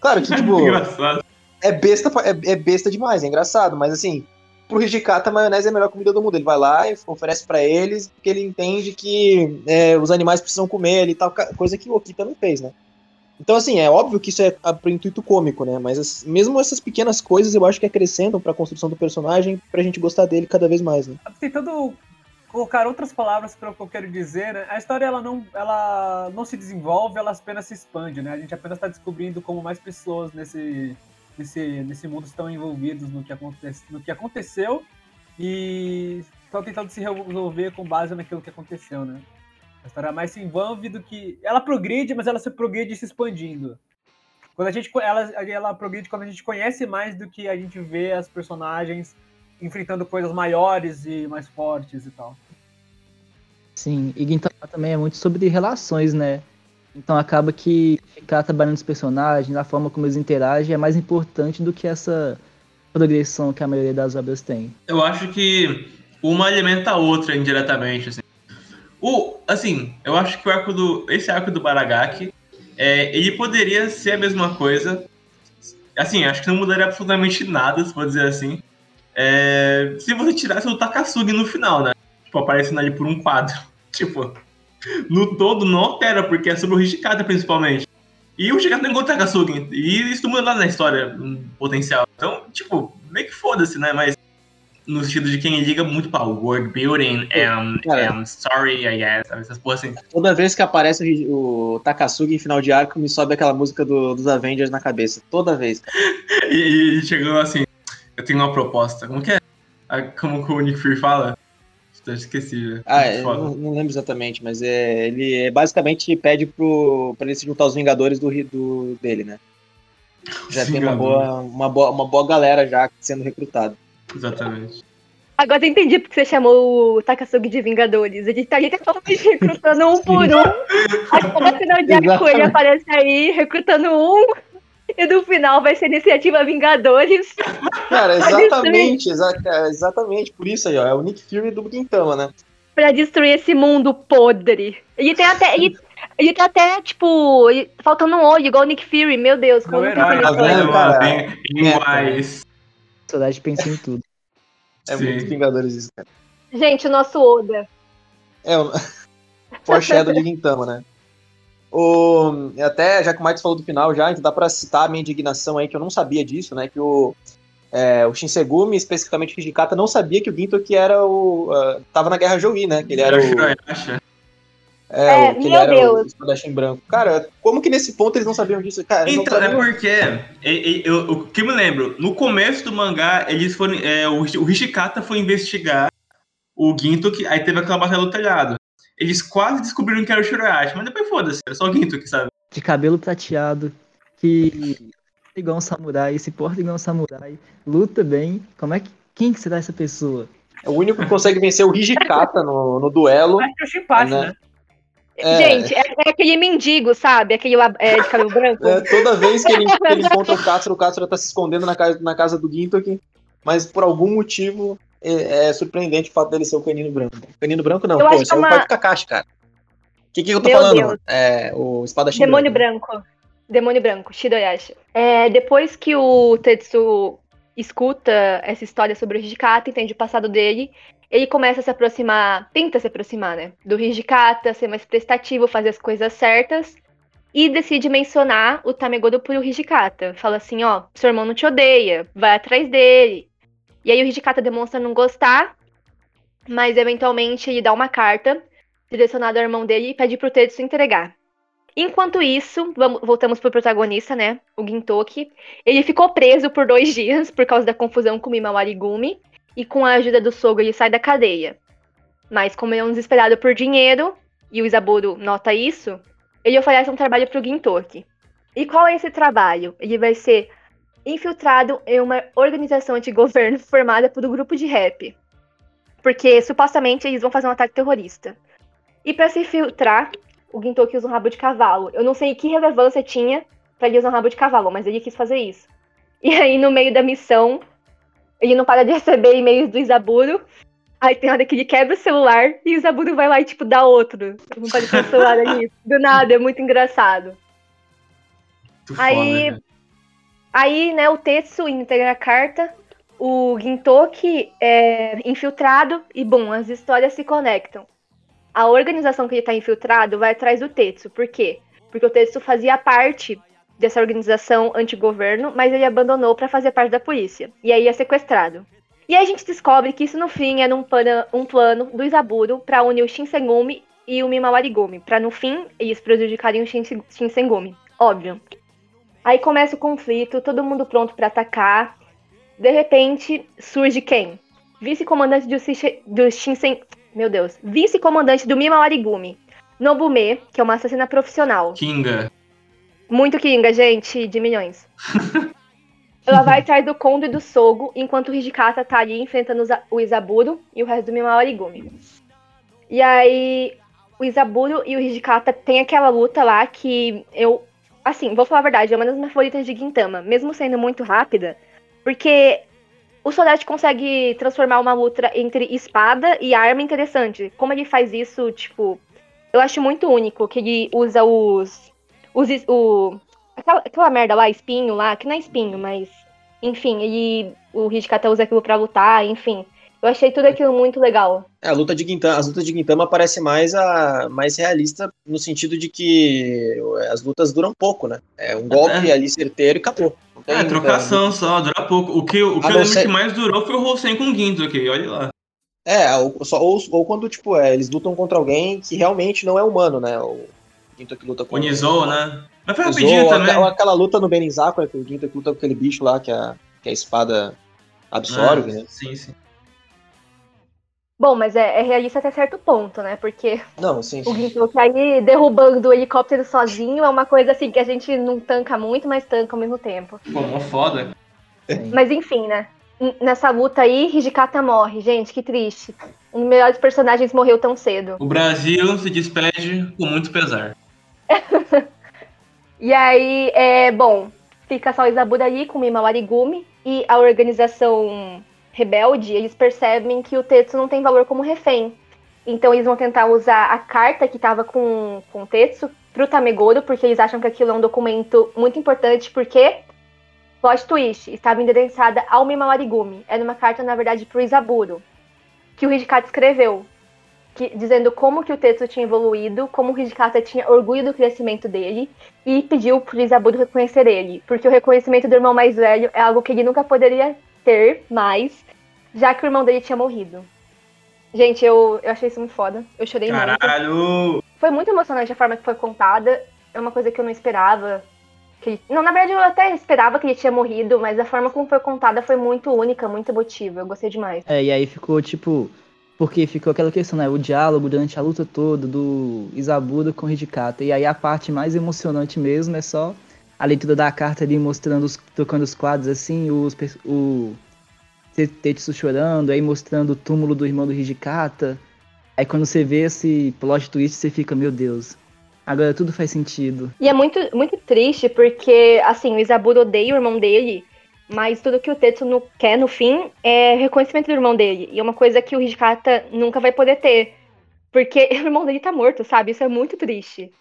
Claro que, tipo,
Engraçado.
É besta, é, é besta demais, é engraçado, mas assim, pro Hijikata, a maionese é a melhor comida do mundo. Ele vai lá e oferece pra eles, porque ele entende que é, os animais precisam comer ali e tal, coisa que o Okita não fez, né? Então, assim, é óbvio que isso é a- pro intuito cômico, né? Mas as- mesmo essas pequenas coisas eu acho que acrescentam pra construção do personagem pra gente gostar dele cada vez mais, né?
Tentando colocar outras palavras para o que eu quero dizer, né? A história ela não, ela não se desenvolve, ela apenas se expande, né? A gente apenas está descobrindo como mais pessoas nesse, nesse, nesse mundo estão envolvidos no que, acontece, no que aconteceu e estão tentando se resolver com base naquilo que aconteceu, né? A história mais se envolve do que. Ela progride, mas ela se progride se expandindo. Quando a gente, ela, ela progride quando a gente conhece mais do que a gente vê as personagens enfrentando coisas maiores e mais fortes e tal.
Sim, e Gintama também é muito sobre relações, né? Então acaba que ficar trabalhando os personagens, a forma como eles interagem é mais importante do que essa progressão que a maioria das obras tem.
Eu acho que uma alimenta a outra indiretamente, assim. O, assim, eu acho que o arco do. Esse arco do Baragaki, é, ele poderia ser a mesma coisa. Assim, acho que não mudaria absolutamente nada, se for dizer assim. É, se você tirasse o Takasugi no final, né? Tipo, aparecendo ali por um quadro. Tipo, no todo não altera, porque é sobre o Hijikata principalmente. E o Hijikata não encontra o Takasugi. E isso muda nada na história, potencial. Então, tipo, meio que foda-se, né? Mas no sentido de quem liga muito pra world building and,
Cara.
and story, I guess? Essas porra assim.
Toda vez que aparece o, o Takasugi em final de arco, me sobe aquela música do- dos Avengers na cabeça. Toda vez, cara.
E, e chegando assim, eu tenho uma proposta. Como que é? Como que o Nick Fury fala? Eu esqueci. velho.
Ah,
foda.
não, não lembro exatamente, mas é, ele é, basicamente pede pro, pra ele se juntar aos Vingadores do, do, dele, né? Já tem uma boa, uma, boa, uma boa galera já sendo recrutada.
Exatamente.
Agora eu entendi porque você chamou o Takasugi de Vingadores. Ele tá literalmente recrutando um por um. Aí cada final de arco ele aparece aí recrutando um. E no final vai ser iniciativa Vingadores.
Cara, exatamente, exa- é, exatamente, por isso aí, ó, é o Nick Fury do Gintama, né?
pra destruir esse mundo podre. Ele tem até. Ele tá até, tipo, faltando um olho, igual o Nick Fury. Meu Deus, como não
herói,
pensei
tá
nisso
vendo? cara?
Bem, bem
É,
wise.
A sociedade pensa em tudo.
É
Sim.
muito Vingadores isso, cara.
Gente, o nosso Oda.
É o foreshadow de Gintama, né? O, até, já que o Max falou do final já, então dá pra citar a minha indignação aí, que eu não sabia disso, né? Que o, é, o Shinsegumi, especificamente o Hijikata, não sabia que o Gintoki era o... ah, tava na Guerra Joui, né? Que ele era o... É,
É,
o, que ele
meu
era
Deus.
o espadachim branco. Cara, como que nesse ponto eles não sabiam disso? Cara,
Então, é porque, eu- o que eu me lembro, no começo do mangá, eles foram, é, o, o Hishikata foi investigar o Gintoki, aí teve aquela batalha do telhado. Eles quase descobriram que era o Shiroyashi, mas depois foda-se, era só o Gintoki, sabe?
De cabelo prateado, que igual um samurai, se porta igual um samurai, luta bem. Como é que. Quem que será essa pessoa?
É o único que consegue vencer o Hijikata no, no duelo.
Acho que é o Shinpachi,
Né?
né?
É.
Gente, é, é aquele mendigo, sabe? Aquele é, de cabelo branco.
É, toda vez que ele, que ele encontra o Katsura, o Katsura tá se escondendo na casa, na casa do Gintoki, mas por algum motivo é, é surpreendente o fato dele ser o canino branco. Canino branco não,
Eu
pô,
acho
esse é
que
o
é
pai
uma-
do Kakashi, cara. O que, que eu tô
Meu
falando?
Deus.
É, o espadachim
Demônio
branco.
branco. Demônio branco, Shidoyashi. É, depois que o Tetsu escuta essa história sobre o Hijikata, entende o passado dele, ele começa a se aproximar, tenta se aproximar, né? Do Hijikata, ser mais prestativo, fazer as coisas certas. E decide mencionar o Tamegoro pro Hijikata. Fala assim, ó, seu irmão não te odeia, vai atrás dele. E aí o Hijikata demonstra não gostar, mas eventualmente ele dá uma carta direcionada ao irmão dele e pede pro Tetsu entregar. Enquanto isso, vamos, voltamos pro protagonista, né? O Gintoki. Ele ficou preso por dois dias por causa da confusão com o Mimawarigumi. E com a ajuda do sogro, ele sai da cadeia. Mas como ele é um desesperado por dinheiro, e o Isaburo nota isso, ele oferece um trabalho pro Gintoki. E qual é esse trabalho? Ele vai ser infiltrado em uma organização de governo formada por um grupo de rap. Porque supostamente eles vão fazer um ataque terrorista. E para se infiltrar, o Gintoki usa um rabo de cavalo. Eu não sei que relevância tinha pra ele usar um rabo de cavalo, mas ele quis fazer isso. E aí, no meio da missão, ele não para de receber e-mails do Isaburo. Aí tem hora que ele quebra o celular e o Isaburo vai lá e, tipo, dá outro. Não pode ter o celular ali. Do nada, é muito engraçado.
Muito
Aí,
foda,
aí, né, o Tetsu integra a carta, o Gintoki é infiltrado e, bom, as histórias se conectam. A organização que ele tá infiltrado vai atrás do Tetsu. Por quê? Porque o Tetsu fazia parte dessa organização anti-governo, mas ele abandonou para fazer parte da polícia. E aí é sequestrado. E aí a gente descobre que isso no fim era um plano, um plano do Isaburo para unir o Shinsengumi e o Mimawarigumi, para no fim eles prejudicarem o Shinse- Shinsengumi. Óbvio. Aí começa o conflito, todo mundo pronto para atacar. De repente surge quem? Vice-comandante do, do Shinsen... Meu Deus. Vice-comandante do Mimawarigumi. Nobume, que é uma assassina profissional.
Kinga.
Muito Kinga, gente, de milhões. Ela vai atrás do Kondo e do Sogo, enquanto o Hijikata tá ali enfrentando o Isaburo e o resto do Mimawarigumi. E aí, o Isaburo e o Hijikata tem aquela luta lá que eu. Assim, vou falar a verdade, é uma das minhas favoritas de Gintama, mesmo sendo muito rápida, porque o Sodachi consegue transformar uma luta entre espada e arma interessante. Como ele faz isso, tipo, eu acho muito único, que ele usa os. os o, aquela, aquela merda lá, espinho lá, que não é espinho, mas. Enfim, ele. O Hijikata usa aquilo pra lutar, enfim. Eu achei tudo aquilo muito legal.
É, a luta de Gintama, as lutas de Gintama parece mais a mais realista no sentido de que as lutas duram pouco, né? É um golpe
É.
ali certeiro e acabou.
É, trocação só, dura pouco. O que, o que
A
eu lembro
ser-
que mais durou foi o Rosen com o Ginto aqui, olha lá.
É, ou, só, ou, ou quando, tipo, é, eles lutam contra alguém que realmente não é humano, né? O Ginto que luta com
O Nizou, né? Mas foi rapidinho
Zou,
também.
Aquela, aquela luta no Benizako, né, que o Ginto que luta com aquele bicho lá que a, que a espada absorve,
Ah,
né?
Sim, sim.
Bom, mas é, é realista até certo ponto, né? Porque
Não, sim.
o Gintoki aí derrubando o helicóptero sozinho é uma coisa assim que a gente não tanca muito, mas tanca ao mesmo tempo.
Pô, mó foda.
Mas enfim, né? N- Nessa luta aí, Hijikata morre. Gente, que triste. Um dos melhores personagens morreu tão cedo.
O Brasil se despede com muito pesar.
E aí, é, bom, fica só o Isabura ali com o Mimawarigumi e a organização rebelde, eles percebem que o Tetsu não tem valor como refém. Então eles vão tentar usar a carta que tava com, com o Tetsu pro Tamegoro, porque eles acham que aquilo é um documento muito importante, porque plot twist, estava endereçada ao Mimawarigumi. Era uma carta, na verdade, pro Isaburo, que o Hijikata escreveu. que- dizendo como que o Tetsu tinha evoluído, como o Hijikata tinha orgulho do crescimento dele, e pediu pro Isaburo reconhecer ele, porque o reconhecimento do irmão mais velho é algo que ele nunca poderia ter mais, já que o irmão dele tinha morrido. Gente, eu, eu achei isso muito foda. Eu chorei muito.
Caralho!
Foi muito emocionante a forma que foi contada. É uma coisa que eu não esperava. Que ele- Não, na verdade eu até esperava que ele tinha morrido, mas a forma como foi contada foi muito única, muito emotiva. Eu gostei demais.
É, e aí ficou tipo. Porque ficou aquela questão, né? O diálogo durante a luta toda do Isabuda com o Hijikata. E aí a parte mais emocionante mesmo é só a leitura da carta ali mostrando, os, tocando os quadros assim, os, o Tetsu chorando, aí mostrando o túmulo do irmão do Hijikata. Aí quando você vê esse plot twist, você fica, meu Deus. Agora tudo faz sentido.
E é muito, muito triste porque, assim, o Isaburo odeia o irmão dele, mas tudo que o Tetsu no- quer no fim é reconhecimento do irmão dele. E é uma coisa que o Hijikata nunca vai poder ter. Porque o irmão dele tá morto, sabe? Isso é muito triste.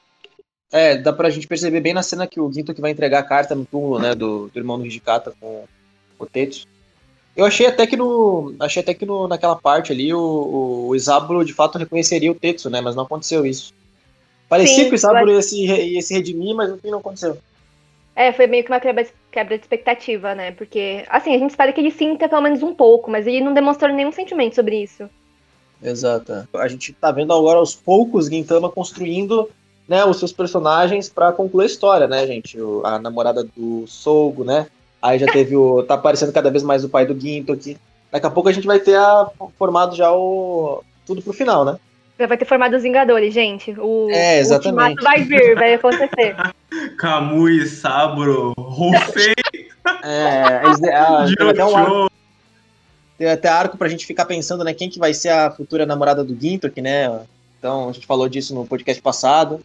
É, dá pra gente perceber bem na cena que o Ginto que vai entregar a carta no túmulo, né, do, do irmão do Hijikata com o Tetsu. Eu achei até que no. Achei até que no, naquela parte ali o, o Isaburo de fato reconheceria o Tetsu, né? Mas não aconteceu isso. Parecia
Sim,
que o Isaburo ia se, ia se redimir, mas no fim não aconteceu.
É, foi meio que uma quebra, quebra de expectativa, né? Porque, assim, a gente espera que ele sinta pelo menos um pouco, mas ele não demonstrou nenhum sentimento sobre isso.
Exato. A gente tá vendo agora aos poucos Gintama construindo né, os seus personagens pra concluir a história, né, gente? A namorada do Sogo, né? Aí já teve o. tá aparecendo cada vez mais o pai do Ginto aqui. Daqui a pouco a gente vai ter a, formado já o. tudo pro final, né?
Já vai ter formado os Vingadores, gente. O,
É,
o
exatamente.
ultimato vai vir, vai acontecer.
Kamui, Saburo, Rufei.
É, eles- ah, teve até um arco, teve até arco pra gente ficar pensando, né, quem que vai ser a futura namorada do Gintok, né? Então, a gente falou disso no podcast passado.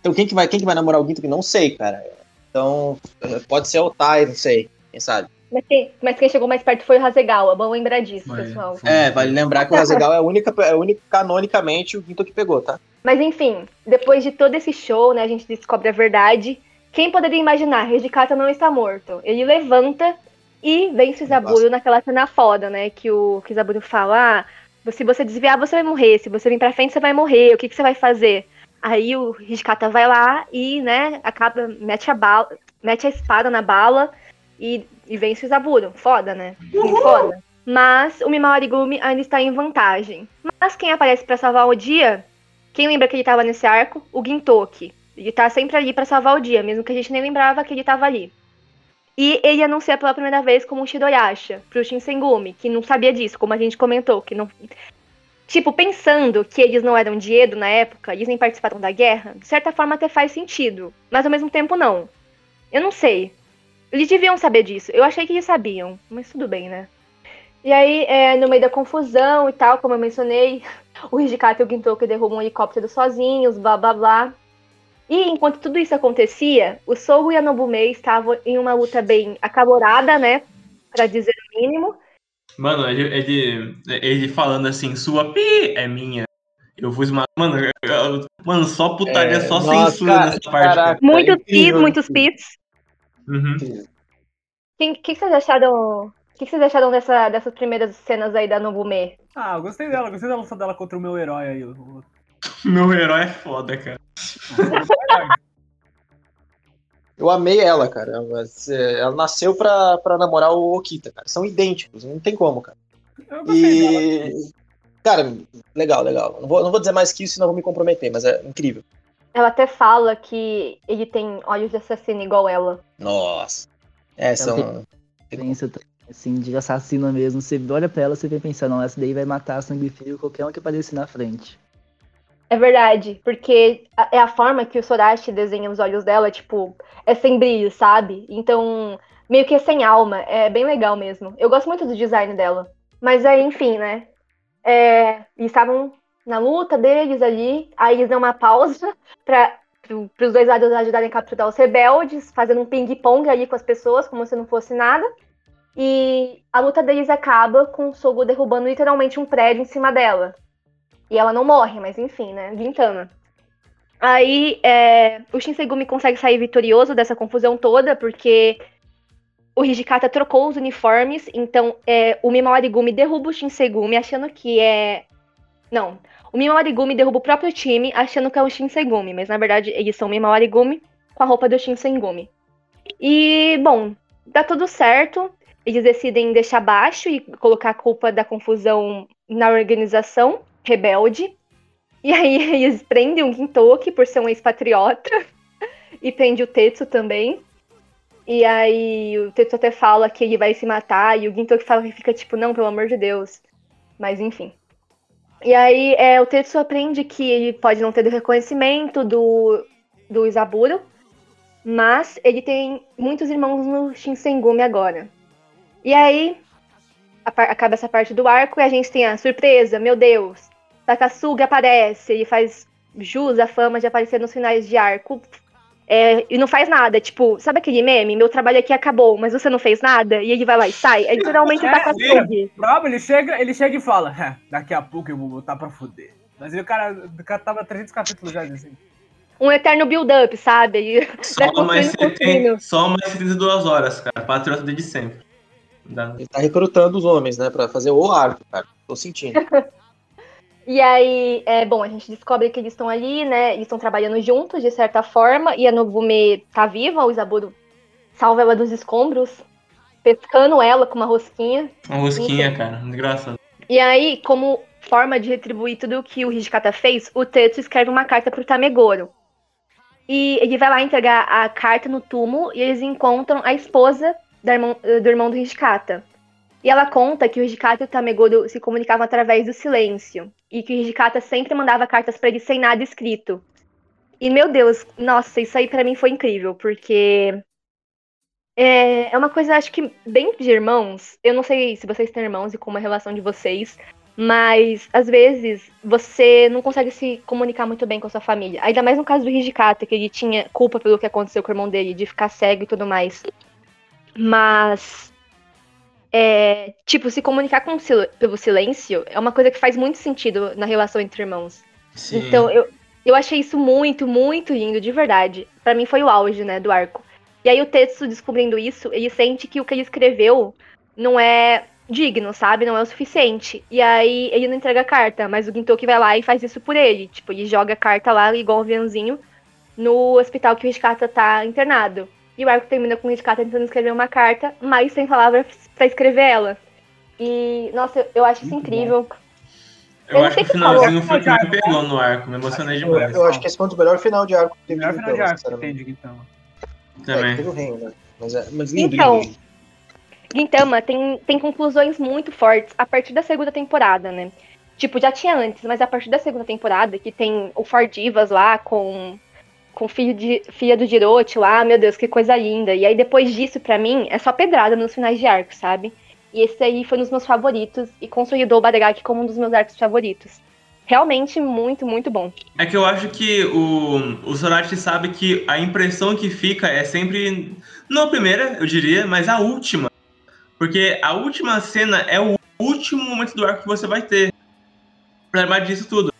Então, quem que vai, quem que vai namorar o Gintok? Não sei, cara. Então, pode ser o Tai, não sei, quem sabe.
Mas quem, mas quem chegou mais perto foi o Hasegawa. Bom lembrar disso,
Foi.
pessoal.
É, vale lembrar que o Hasegawa é a única, é a única canonicamente o Gintok pegou, tá?
Mas enfim, depois de todo esse show, né, a gente descobre a verdade. Quem poderia imaginar? Hijikata não está morto. Ele levanta e vence o Zaburo naquela cena foda, né? Que o, que Zaburo fala: ah, se você desviar, você vai morrer. Se você vir pra frente, você vai morrer. O que, que você vai fazer? Aí o Hijikata vai lá e, né, acaba, mete a bala, mete a espada na bala e, e vence o Zaburo. Foda, né? Muito Foda. Mas o Mimawarigumi ainda está em vantagem. Mas quem aparece pra salvar o dia quem lembra que ele tava nesse arco? O Gintoki. Ele tá sempre ali pra salvar o dia, mesmo que a gente nem lembrava que ele tava ali. E ele anuncia pela primeira vez como um Shidoyasha pro Shinsengumi, que não sabia disso, como a gente comentou, que não Tipo, pensando que eles não eram de Edo na época, eles nem participaram da guerra, de certa forma até faz sentido, mas ao mesmo tempo não. Eu não sei. Eles deviam saber disso. Eu achei que eles sabiam, mas tudo bem, né? E aí, é, no meio da confusão e tal, como eu mencionei, o Hijikata e o Gintoki derrubam um helicóptero sozinhos, blá blá blá. E enquanto tudo isso acontecia, o Sogo e a Nobume estavam em uma luta bem acalorada, né? Pra dizer o mínimo.
Mano, ele, ele, ele falando assim, sua pi é minha. Eu vou esmagar. Mano, eu- mano, só putaria,
É,
só
nossa,
censura
cara,
nessa parte.
caraca.
Muitos pits,
incrível.
muitos pits.
Uhum.
O que, que vocês acharam? O que, que vocês acharam dessa, dessas primeiras cenas aí da Nobume?
Ah, eu gostei dela, gostei da luta dela contra o meu herói aí.
Meu herói é foda, cara.
Eu amei ela, cara. Mas, é, Ela nasceu pra, pra namorar o Okita, cara. São idênticos, não tem como, cara. E. Cara, legal, legal. Não vou, não vou dizer mais que isso, senão eu vou me comprometer, mas é incrível.
Ela até fala que ele tem olhos de assassino igual ela.
Nossa. É, são.
Pensa, assim, de assassina mesmo. Você olha pra ela, você vem pensar, não, essa daí vai matar sangue frio qualquer um que aparecer na frente.
É verdade, porque é a forma que o Sorashi desenha os olhos dela, tipo, é sem brilho, sabe? Então, meio que é sem alma. É bem legal mesmo. Eu gosto muito do design dela. Mas aí, enfim, né? É, eles estavam na luta deles ali, aí eles dão uma pausa para os dois lados ajudarem a capturar os rebeldes, fazendo um ping-pong ali com as pessoas, como se não fosse nada. E a luta deles acaba com o Sogo derrubando literalmente um prédio em cima dela. E ela não morre, mas enfim, né? Gintama. Aí é, o Shinsegumi consegue sair vitorioso dessa confusão toda, porque o Hijikata trocou os uniformes, então é, o Mimawarigumi derruba o Shinsegumi, achando que é. Não. O Mimawarigumi derruba o próprio time, achando que é o Shinsegumi, mas na verdade eles são o Mimawarigumi com a roupa do Shinsengumi. E, bom, dá tudo certo. Eles decidem deixar baixo e colocar a culpa da confusão na organização rebelde. E aí eles prendem o Gintoki por ser um ex-patriota. e prende o Tetsu também. E aí o Tetsu até fala que ele vai se matar. E o Gintoki fala que fica tipo, não, pelo amor de Deus. Mas enfim. E aí é, o Tetsu aprende que ele pode não ter o reconhecimento do, do Isaburo. Mas ele tem muitos irmãos no Shinsengumi agora. E aí acaba essa parte do arco e a gente tem a surpresa, meu Deus. Takasuga aparece, ele faz jus à fama de aparecer nos finais de arco. É, e não faz nada, tipo, sabe aquele meme? Meu trabalho aqui acabou, mas você não fez nada? E ele vai lá e sai. É literalmente o
É,
Takasuga.
Brabo, ele chega, ele chega e fala, "É, daqui a pouco eu vou botar pra fuder. Mas aí o cara, o cara tava 300 capítulos já assim.
Um eterno build-up, sabe? E
Só mais,
construindo,
70,
construindo.
só mais 72 horas, cara. Patriota desde sempre. Dá-
Ele tá recrutando os homens, né, pra fazer o arco, cara. Tô sentindo.
E aí, é, bom, a gente descobre que eles estão ali, né? Eles estão trabalhando juntos, de certa forma, e a Nobume tá viva, o Isaburo salva ela dos escombros, pescando ela com uma rosquinha.
Uma rosquinha, cara. Engraçado.
E aí, como forma de retribuir tudo o que o Hijikata fez, o Tetsu escreve uma carta pro Tamegoro. E ele vai lá entregar a carta no túmulo e eles encontram a esposa da irmão- do irmão do Hijikata. E ela conta que o Hijikata e o Tamegoro se comunicavam através do silêncio. E que o Hijikata sempre mandava cartas pra ele sem nada escrito. E, meu Deus, nossa, isso aí pra mim foi incrível, porque É, é uma coisa, acho que, bem de irmãos. Eu não sei se vocês têm irmãos e como é a relação de vocês, mas às vezes você não consegue se comunicar muito bem com a sua família. Ainda mais no caso do Hijikata, que ele tinha culpa pelo que aconteceu com o irmão dele, de ficar cego e tudo mais. Mas. É, tipo, se comunicar com sil pelo silêncio é uma coisa que faz muito sentido na relação entre irmãos.
Sim.
Então, eu, eu achei isso muito, muito lindo, de verdade. Pra mim foi o auge, né, do arco. E aí o texto descobrindo isso, ele sente que o que ele escreveu não é digno, sabe? Não é o suficiente. E aí ele não entrega a carta, mas o Gintoki vai lá e faz isso por ele. Tipo, ele joga a carta lá, igual um aviãozinho, no hospital que o Hishikata tá internado. E o arco termina com o Hishikata tentando escrever uma carta, mas sem palavras pra escrever ela. E, nossa, eu, eu acho isso
Muito
incrível.
Eu,
Eu não
acho
sei
que o
o
finalzinho foi o que me pegou no arco, me emocionei demais.
Eu acho que esse foi dos melhores final de arco que
O
teve
melhor
de
final de arco que tem de Gintama.
É,
Também.
teve o reino, né? Mas, é, mas lindo,
Então,
lindo.
Gintama tem, tem conclusões muito fortes a partir da segunda temporada, né? Tipo, já tinha antes, mas a partir da segunda temporada, que tem o Ford Divas lá com com filho de, filha do Jirote lá, meu Deus, que coisa linda. E aí depois disso, pra mim, é só pedrada nos finais de arco, sabe? E esse aí foi um dos meus favoritos e consolidou o Badagaki como um dos meus arcos favoritos. Realmente muito, muito bom.
É que eu acho que o, o Sorachi sabe que a impressão que fica é sempre. Não a primeira, eu diria, mas a última. Porque a última cena é o último momento do arco que você vai ter. Pra lembrar disso tudo.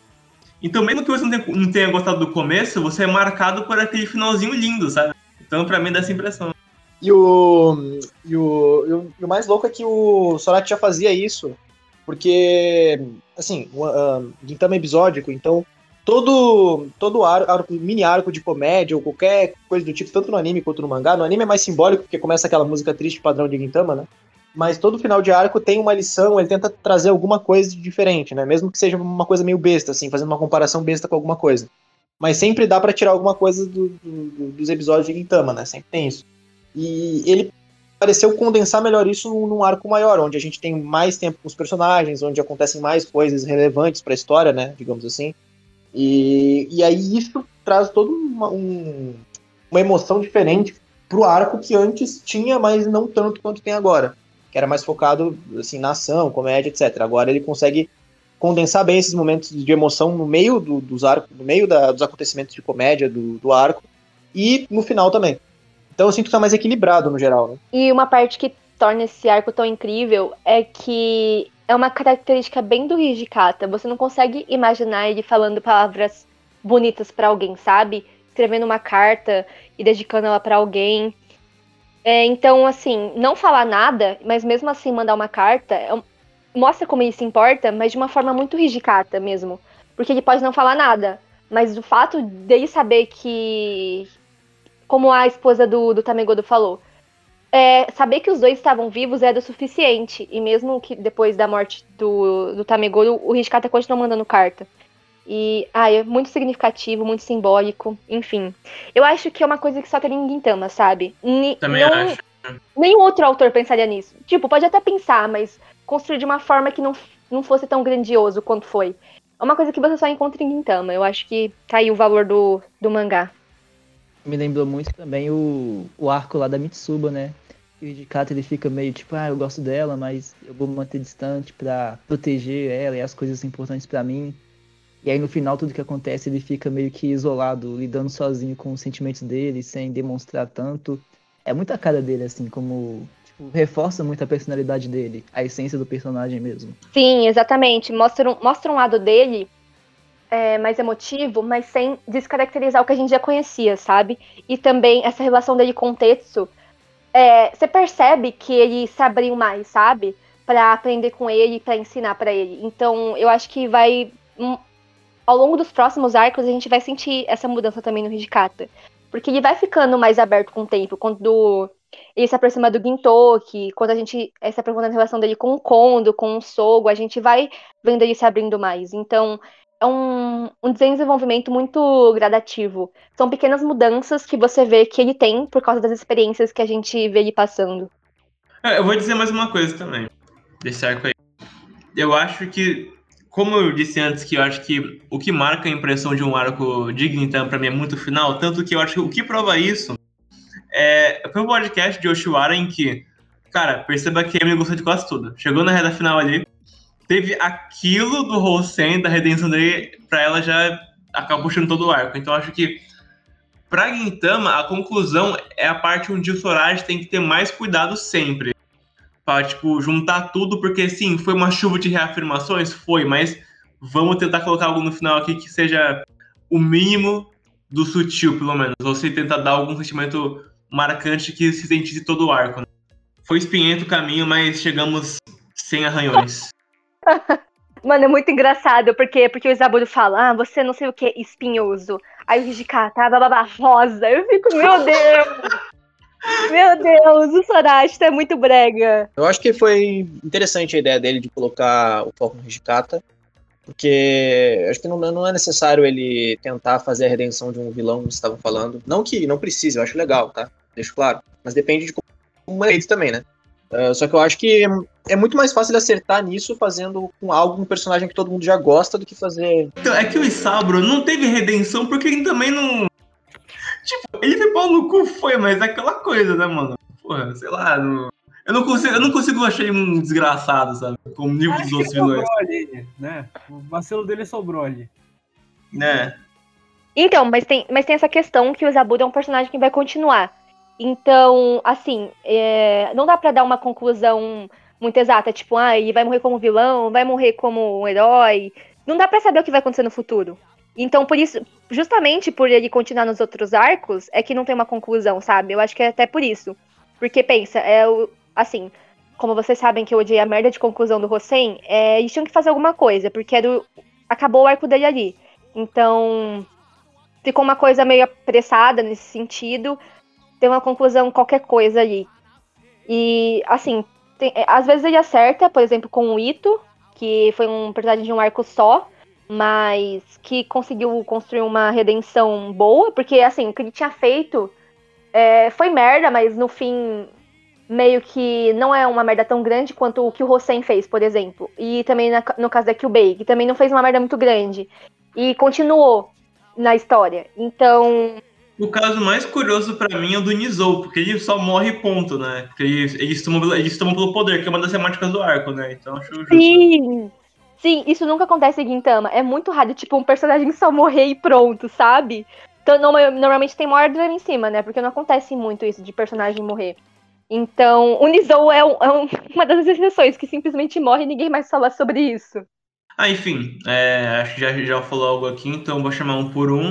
Então, mesmo que você não tenha, gostado do começo, você é marcado por aquele finalzinho lindo, sabe? Então, pra mim, dá essa impressão.
E o, e, o, e o, e o mais louco é que o Sorachi já fazia isso, porque, assim, o uh, Gintama é episódico, então todo, todo arco- mini arco de comédia ou qualquer coisa do tipo, tanto no anime quanto no mangá, no anime é mais simbólico, porque começa aquela música triste padrão de Gintama, né? Mas todo final de arco tem uma lição, ele tenta trazer alguma coisa de diferente, né? Mesmo que seja uma coisa meio besta, assim, fazendo uma comparação besta com alguma coisa. Mas sempre dá pra tirar alguma coisa do- do- do- dos episódios de Gintama, né? Sempre tem isso. E ele pareceu condensar melhor isso num, arco maior, onde a gente tem mais tempo com os personagens, onde acontecem mais coisas relevantes pra história, né? Digamos assim. E, e aí isso traz toda uma, um- uma emoção diferente pro arco que antes tinha, mas não tanto quanto tem agora. Que era mais focado assim, na ação, comédia, etc. Agora ele consegue condensar bem esses momentos de emoção no meio do- dos arcos, no meio da- dos acontecimentos de comédia do, do arco, e no final também. Então eu sinto que tá mais equilibrado no geral, né?
E uma parte que torna esse arco tão incrível é que é uma característica bem do Hijikata. Você não consegue imaginar ele falando palavras bonitas pra alguém, sabe? Escrevendo uma carta e dedicando ela pra alguém. É, então, assim, não falar nada, mas mesmo assim mandar uma carta, é mostra como ele se importa, mas de uma forma muito Hijikata mesmo. Porque ele pode não falar nada, mas o fato dele saber que. Como a esposa do, do Tamegodo falou, é, saber que os dois estavam vivos era o suficiente. E mesmo que depois da morte do, do Tamegodo, o Hishikata continuou mandando carta. E, ah, é muito significativo, muito simbólico, enfim. Eu acho que é uma coisa que só teria em Gintama, sabe? Ni-
Também
não-
acho.
Nenhum outro autor pensaria nisso. Tipo, pode até pensar, mas construir de uma forma que não, não fosse tão grandioso quanto foi. É uma coisa que você só encontra em Gintama. Eu acho que tá aí o valor do, do mangá.
Me lembrou muito também o, o arco lá da Mitsuba, né? Que o Hijikata ele fica meio tipo, ah, eu gosto dela, mas eu vou me manter distante pra proteger ela e as coisas importantes pra mim. E aí no final tudo que acontece ele fica meio que isolado, lidando sozinho com os sentimentos dele, sem demonstrar tanto. É muita cara dele, assim, como. Tipo, reforça muito a personalidade dele, a essência do personagem mesmo.
Sim, exatamente. Mostra um, mostra um lado dele é, mais emotivo, mas sem descaracterizar o que a gente já conhecia, sabe? E também essa relação dele com o Tetsu. é, você percebe que ele se abriu mais, sabe? Pra aprender com ele, pra ensinar pra ele. Então, eu acho que vai. Ao longo dos próximos arcos, a gente vai sentir essa mudança também no Hijikata. Porque ele vai ficando mais aberto com o tempo. Quando ele se aproxima do Gintoki, quando a gente eh, se aprofunda na relação dele com o Kondo, com o Sogo, a gente vai vendo ele se abrindo mais. Então, é um, um desenvolvimento muito gradativo. São pequenas mudanças que você vê que ele tem por causa das experiências que a gente vê ele passando.
É, Eu vou dizer mais uma coisa também, desse arco aí. Eu acho que, como eu disse antes, que eu acho que o que marca a impressão de um arco de Gintama pra mim é muito final, tanto que eu acho que o que prova isso é, foi um podcast de Oshiwara em que, cara, perceba que Amy gostou de quase tudo. Chegou na reta final ali, teve aquilo do Hosen, da redenção dele, pra ela já acabou puxando todo o arco. Então acho que pra Gintama, a conclusão é a parte onde o Soraji tem que ter mais cuidado sempre. Pra, tipo, juntar tudo, porque sim, foi uma chuva de reafirmações? Foi, mas vamos tentar colocar algo no final aqui que seja o mínimo do sutil, pelo menos. Ou se tentar dar algum sentimento marcante que se sentisse todo o arco. Né? Foi espinhento o caminho, mas chegamos sem arranhões.
Mano, é muito engraçado, porque, porque o Isaburo fala, ah, você não sei o que, espinhoso. Aí o Hijikata, bababá, rosa. Eu fico, meu Deus! Meu Deus, o Sorashita é muito brega.
Eu acho que foi interessante a ideia dele de colocar o foco no Hijikata, porque acho que não, não é necessário ele tentar fazer a redenção de um vilão, como vocês estavam falando. Não que não precise, eu acho legal, tá? Deixo claro. Mas depende de como é ele também, né? Uh, só que eu acho que é muito mais fácil acertar nisso fazendo com algo um personagem que todo mundo já gosta do que fazer.
Então, é que o Isabro não teve redenção porque ele também não. Tipo, ele foi pau no cu, foi, mas é aquela coisa, né, mano? Porra, sei lá. Não... Eu, não consigo, eu não consigo achar ele um desgraçado, sabe? Como nível dos outros vilões.
Ali, né? O vacilo dele sobrou ali.
Né?
Então, mas tem, mas tem essa questão que o Zaburo é um personagem que vai continuar. Então, assim, é, não dá para dar uma conclusão muito exata, tipo, ah, ele vai morrer como vilão, vai morrer como um herói. Não dá para saber o que vai acontecer no futuro. Então, por isso, justamente por ele continuar nos outros arcos, é que não tem uma conclusão, sabe? Eu acho que é até por isso. Porque pensa, é o. Assim, como vocês sabem que eu odiei a merda de conclusão do Hossein, é, eles tinham que fazer alguma coisa, porque era o, acabou o arco dele ali. Então, ficou uma coisa meio apressada nesse sentido ter uma conclusão qualquer coisa ali. E, assim, tem, é, às vezes ele acerta, por exemplo, com o Ito, que foi um personagem de um arco só, mas que conseguiu construir uma redenção boa, porque, assim, o que ele tinha feito é, foi merda, mas no fim, meio que não é uma merda tão grande quanto o que o Hossein fez, por exemplo. E também na, no caso da Kyubei, que também não fez uma merda muito grande. E continuou na história. Então,
o caso mais curioso para mim é o do Nizou, porque ele só morre ponto, né? Porque eles, eles, tomam, eles tomam pelo poder, que é uma das temáticas do arco, né? Então acho justo.
Sim! Sim, isso nunca acontece em Gintama. É muito raro, tipo, um personagem só morrer e pronto, sabe? Então, normalmente tem maior drama em cima, né? Porque não acontece muito isso de personagem morrer. Então, o Nizou é, um, é um, uma das exceções que simplesmente morre e ninguém mais fala sobre isso.
Ah, enfim, é, acho que já, já falou algo aqui, então vou chamar um por um.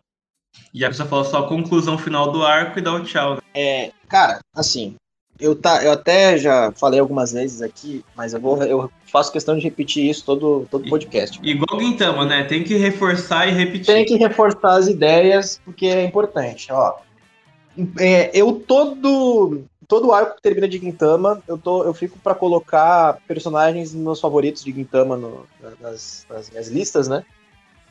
E a pessoa fala só a conclusão final do arco e dá o tchau. Né?
É, cara, assim, eu, tá, eu até já falei algumas vezes aqui, mas eu vou eu faço questão de repetir isso todo todo podcast.
Igual Guintama, né? Tem que reforçar e repetir.
Tem que reforçar as ideias porque é importante, ó. É, eu todo todo arco que termina de Gintama, eu tô eu fico para colocar personagens meus favoritos de Gintama no, nas, nas minhas listas, né?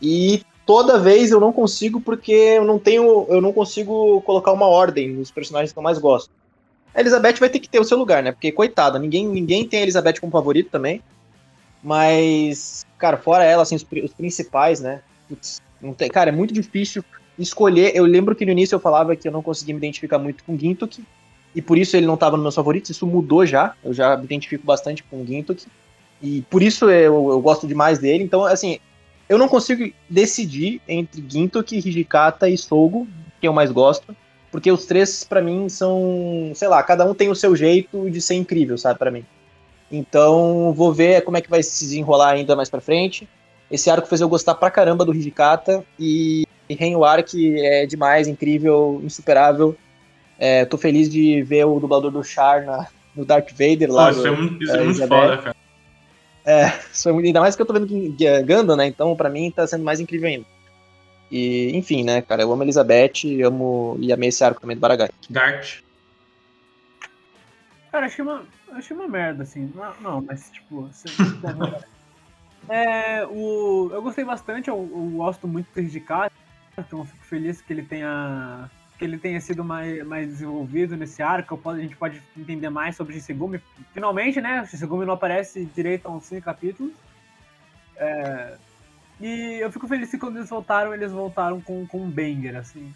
E toda vez eu não consigo porque eu não tenho, eu não consigo colocar uma ordem nos personagens que eu mais gosto. A Elizabeth vai ter que ter o seu lugar, né? Porque coitada, ninguém, ninguém tem a Elizabeth como favorito também. Mas, cara, fora ela, assim, os, os principais, né? Putz, não tem, cara, é muito difícil escolher. Eu lembro que no início eu falava que eu não conseguia me identificar muito com Gintoki, e por isso ele não estava nos meus favoritos. Isso mudou já. Eu já me identifico bastante com Gintoki. E por isso eu, eu gosto demais dele. Então, assim, eu não consigo decidir entre Gintoki, Hijikata e Sogo, que eu mais gosto, porque os três para mim são, sei lá, cada um tem o seu jeito de ser incrível, sabe, para mim. Então, vou ver como é que vai se desenrolar ainda mais para frente. Esse arco fez eu gostar pra caramba do Hijikata e, e que é demais, incrível, insuperável. É, tô feliz de ver o dublador do Char na, no Darth Vader lá.
Pô, isso é muito, isso é muito foda, cara.
É, ainda mais que eu tô vendo que Ganda, né? Então, pra mim, tá sendo mais incrível ainda. E, enfim, né, cara, eu amo a Elizabeth, amo e amei esse arco também do Baragai.
Gart.
Cara, achei uma, achei uma merda, assim. Não, não mas, tipo. é, o, eu gostei bastante, eu, eu gosto muito do Rijikata, então fico feliz que ele tenha que ele tenha sido mais, mais desenvolvido nesse arco, a gente pode entender mais sobre Shishigumi. Finalmente, né? O Shishigumi não aparece direito a uns cinco capítulos. É... E eu fico feliz que quando eles voltaram, eles voltaram com, com um banger, assim.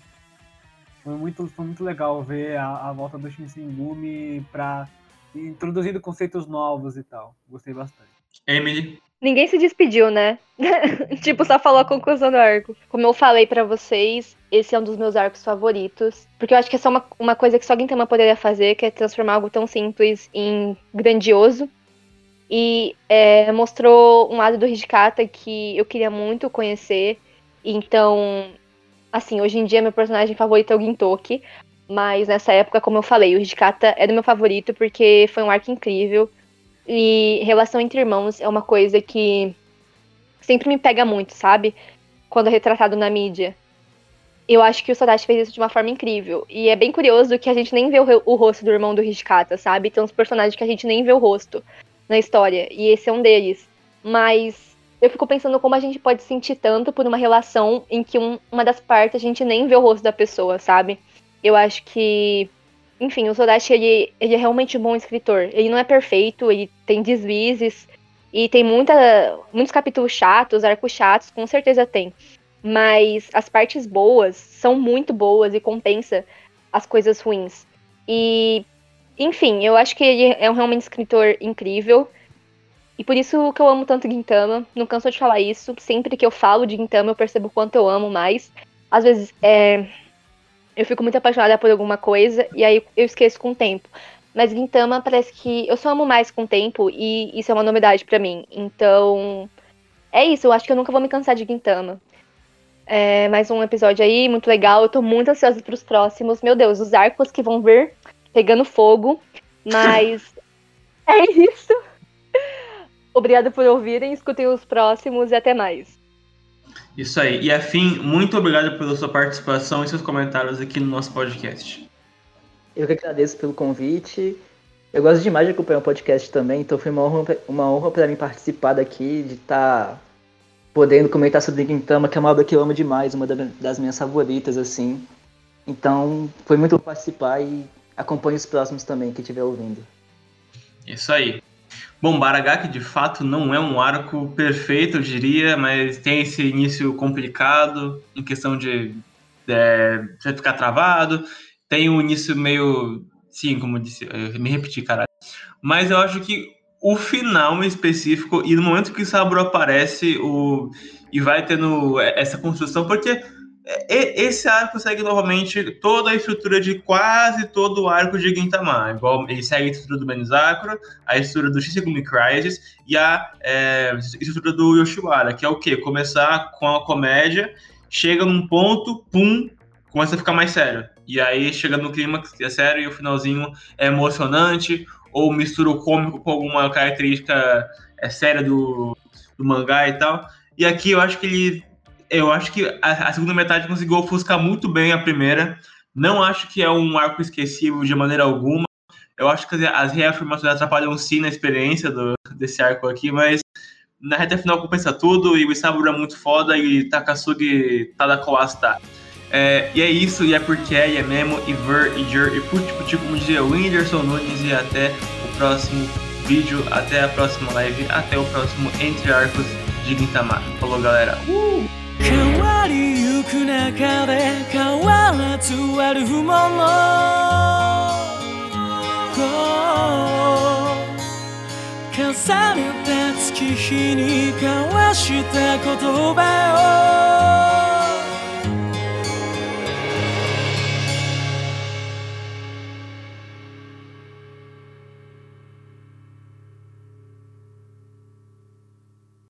Foi muito, foi muito legal ver a, a volta do Shinsengumi pra introduzindo conceitos novos e tal. Gostei bastante.
Emily.
Ninguém se despediu, né? tipo, só falou a conclusão do arco. Como eu falei pra vocês, esse é um dos meus arcos favoritos. Porque eu acho que é só uma, uma coisa que só Gintama poderia fazer, que é transformar algo tão simples em grandioso. E é, mostrou um lado do Hijikata que eu queria muito conhecer. Então, assim, hoje em dia meu personagem favorito é o Gintoki. Mas nessa época, como eu falei, o Hijikata é do meu favorito porque foi um arco incrível. E relação entre irmãos é uma coisa que sempre me pega muito, sabe? Quando é retratado na mídia. Eu acho que o Sodashi fez isso de uma forma incrível. E é bem curioso que a gente nem vê o, o rosto do irmão do Hijikata, sabe? Tem uns personagens que a gente nem vê o rosto na história. E esse é um deles. Mas eu fico pensando como a gente pode sentir tanto por uma relação em que um, uma das partes a gente nem vê o rosto da pessoa, sabe? Eu acho que enfim, o Sodashi, ele, ele é realmente um bom escritor. Ele não é perfeito, ele tem deslizes e tem muita, muitos capítulos chatos, arcos chatos, com certeza tem. Mas as partes boas são muito boas e compensa as coisas ruins. E, enfim, eu acho que ele é um realmente escritor incrível. E por isso que eu amo tanto Gintama. Não canso de falar isso. Sempre que eu falo de Gintama, eu percebo o quanto eu amo mais. Às vezes, é, eu fico muito apaixonada por alguma coisa e aí eu esqueço com o tempo. Mas Gintama parece que eu só amo mais com o tempo e isso é uma novidade para mim. Então, é isso. Eu acho que eu nunca vou me cansar de Gintama. É mais um episódio aí, muito legal. Eu tô muito ansiosa pros próximos. Meu Deus, os arcos que vão vir pegando fogo. Mas é isso. Obrigada por ouvirem, escutem os próximos e até mais.
Isso aí. E afim, muito obrigado pela sua participação e seus comentários aqui no nosso podcast.
Eu que agradeço pelo convite. Eu gosto demais de acompanhar o podcast também, então foi uma honra, uma honra para mim participar daqui, de estar tá podendo comentar sobre Gintama, que é uma obra que eu amo demais, uma das minhas favoritas, assim. Então, foi muito bom participar e acompanhe os próximos também, que estiver ouvindo.
Isso aí. Bom, Baragaki de fato não é um arco perfeito, eu diria, mas tem esse início complicado em questão de é, ficar travado. Tem um início meio. Sim, como eu disse, eu me repeti, caralho. Mas eu acho que o final em específico, e no momento que o Saburo aparece o, e vai tendo essa construção, porque esse arco segue novamente toda a estrutura de quase todo o arco de Gintama. Igual ele segue a estrutura do Benizakura, a estrutura do Shisegumi Crisis e a é, estrutura do Yoshiwara, que é o quê? Começar com a comédia, chega num ponto, pum, começa a ficar mais sério. E aí chega no clima que é sério e o finalzinho é emocionante, ou mistura o cômico com alguma característica é, séria do, do mangá e tal. E aqui eu acho que ele eu acho que a, a, segunda metade conseguiu ofuscar muito bem a primeira. Não acho que é um arco esquecível de maneira alguma. Eu acho que as reafirmações atrapalham sim na experiência do, desse arco aqui, mas na reta final compensa tudo e o Isaburo é muito foda e Takasugi Tadakawasa tá. É, e é isso, e é porque e é mesmo, e ver, e jer, e puti puti, como dizia o Whindersson Nunes, e até o próximo vídeo, até a próxima live, até o próximo Entre Arcos de Gintama. Falou, galera! Uh! 変わりゆく中で変わらずあるも。の重ねた月日に交わした言葉を。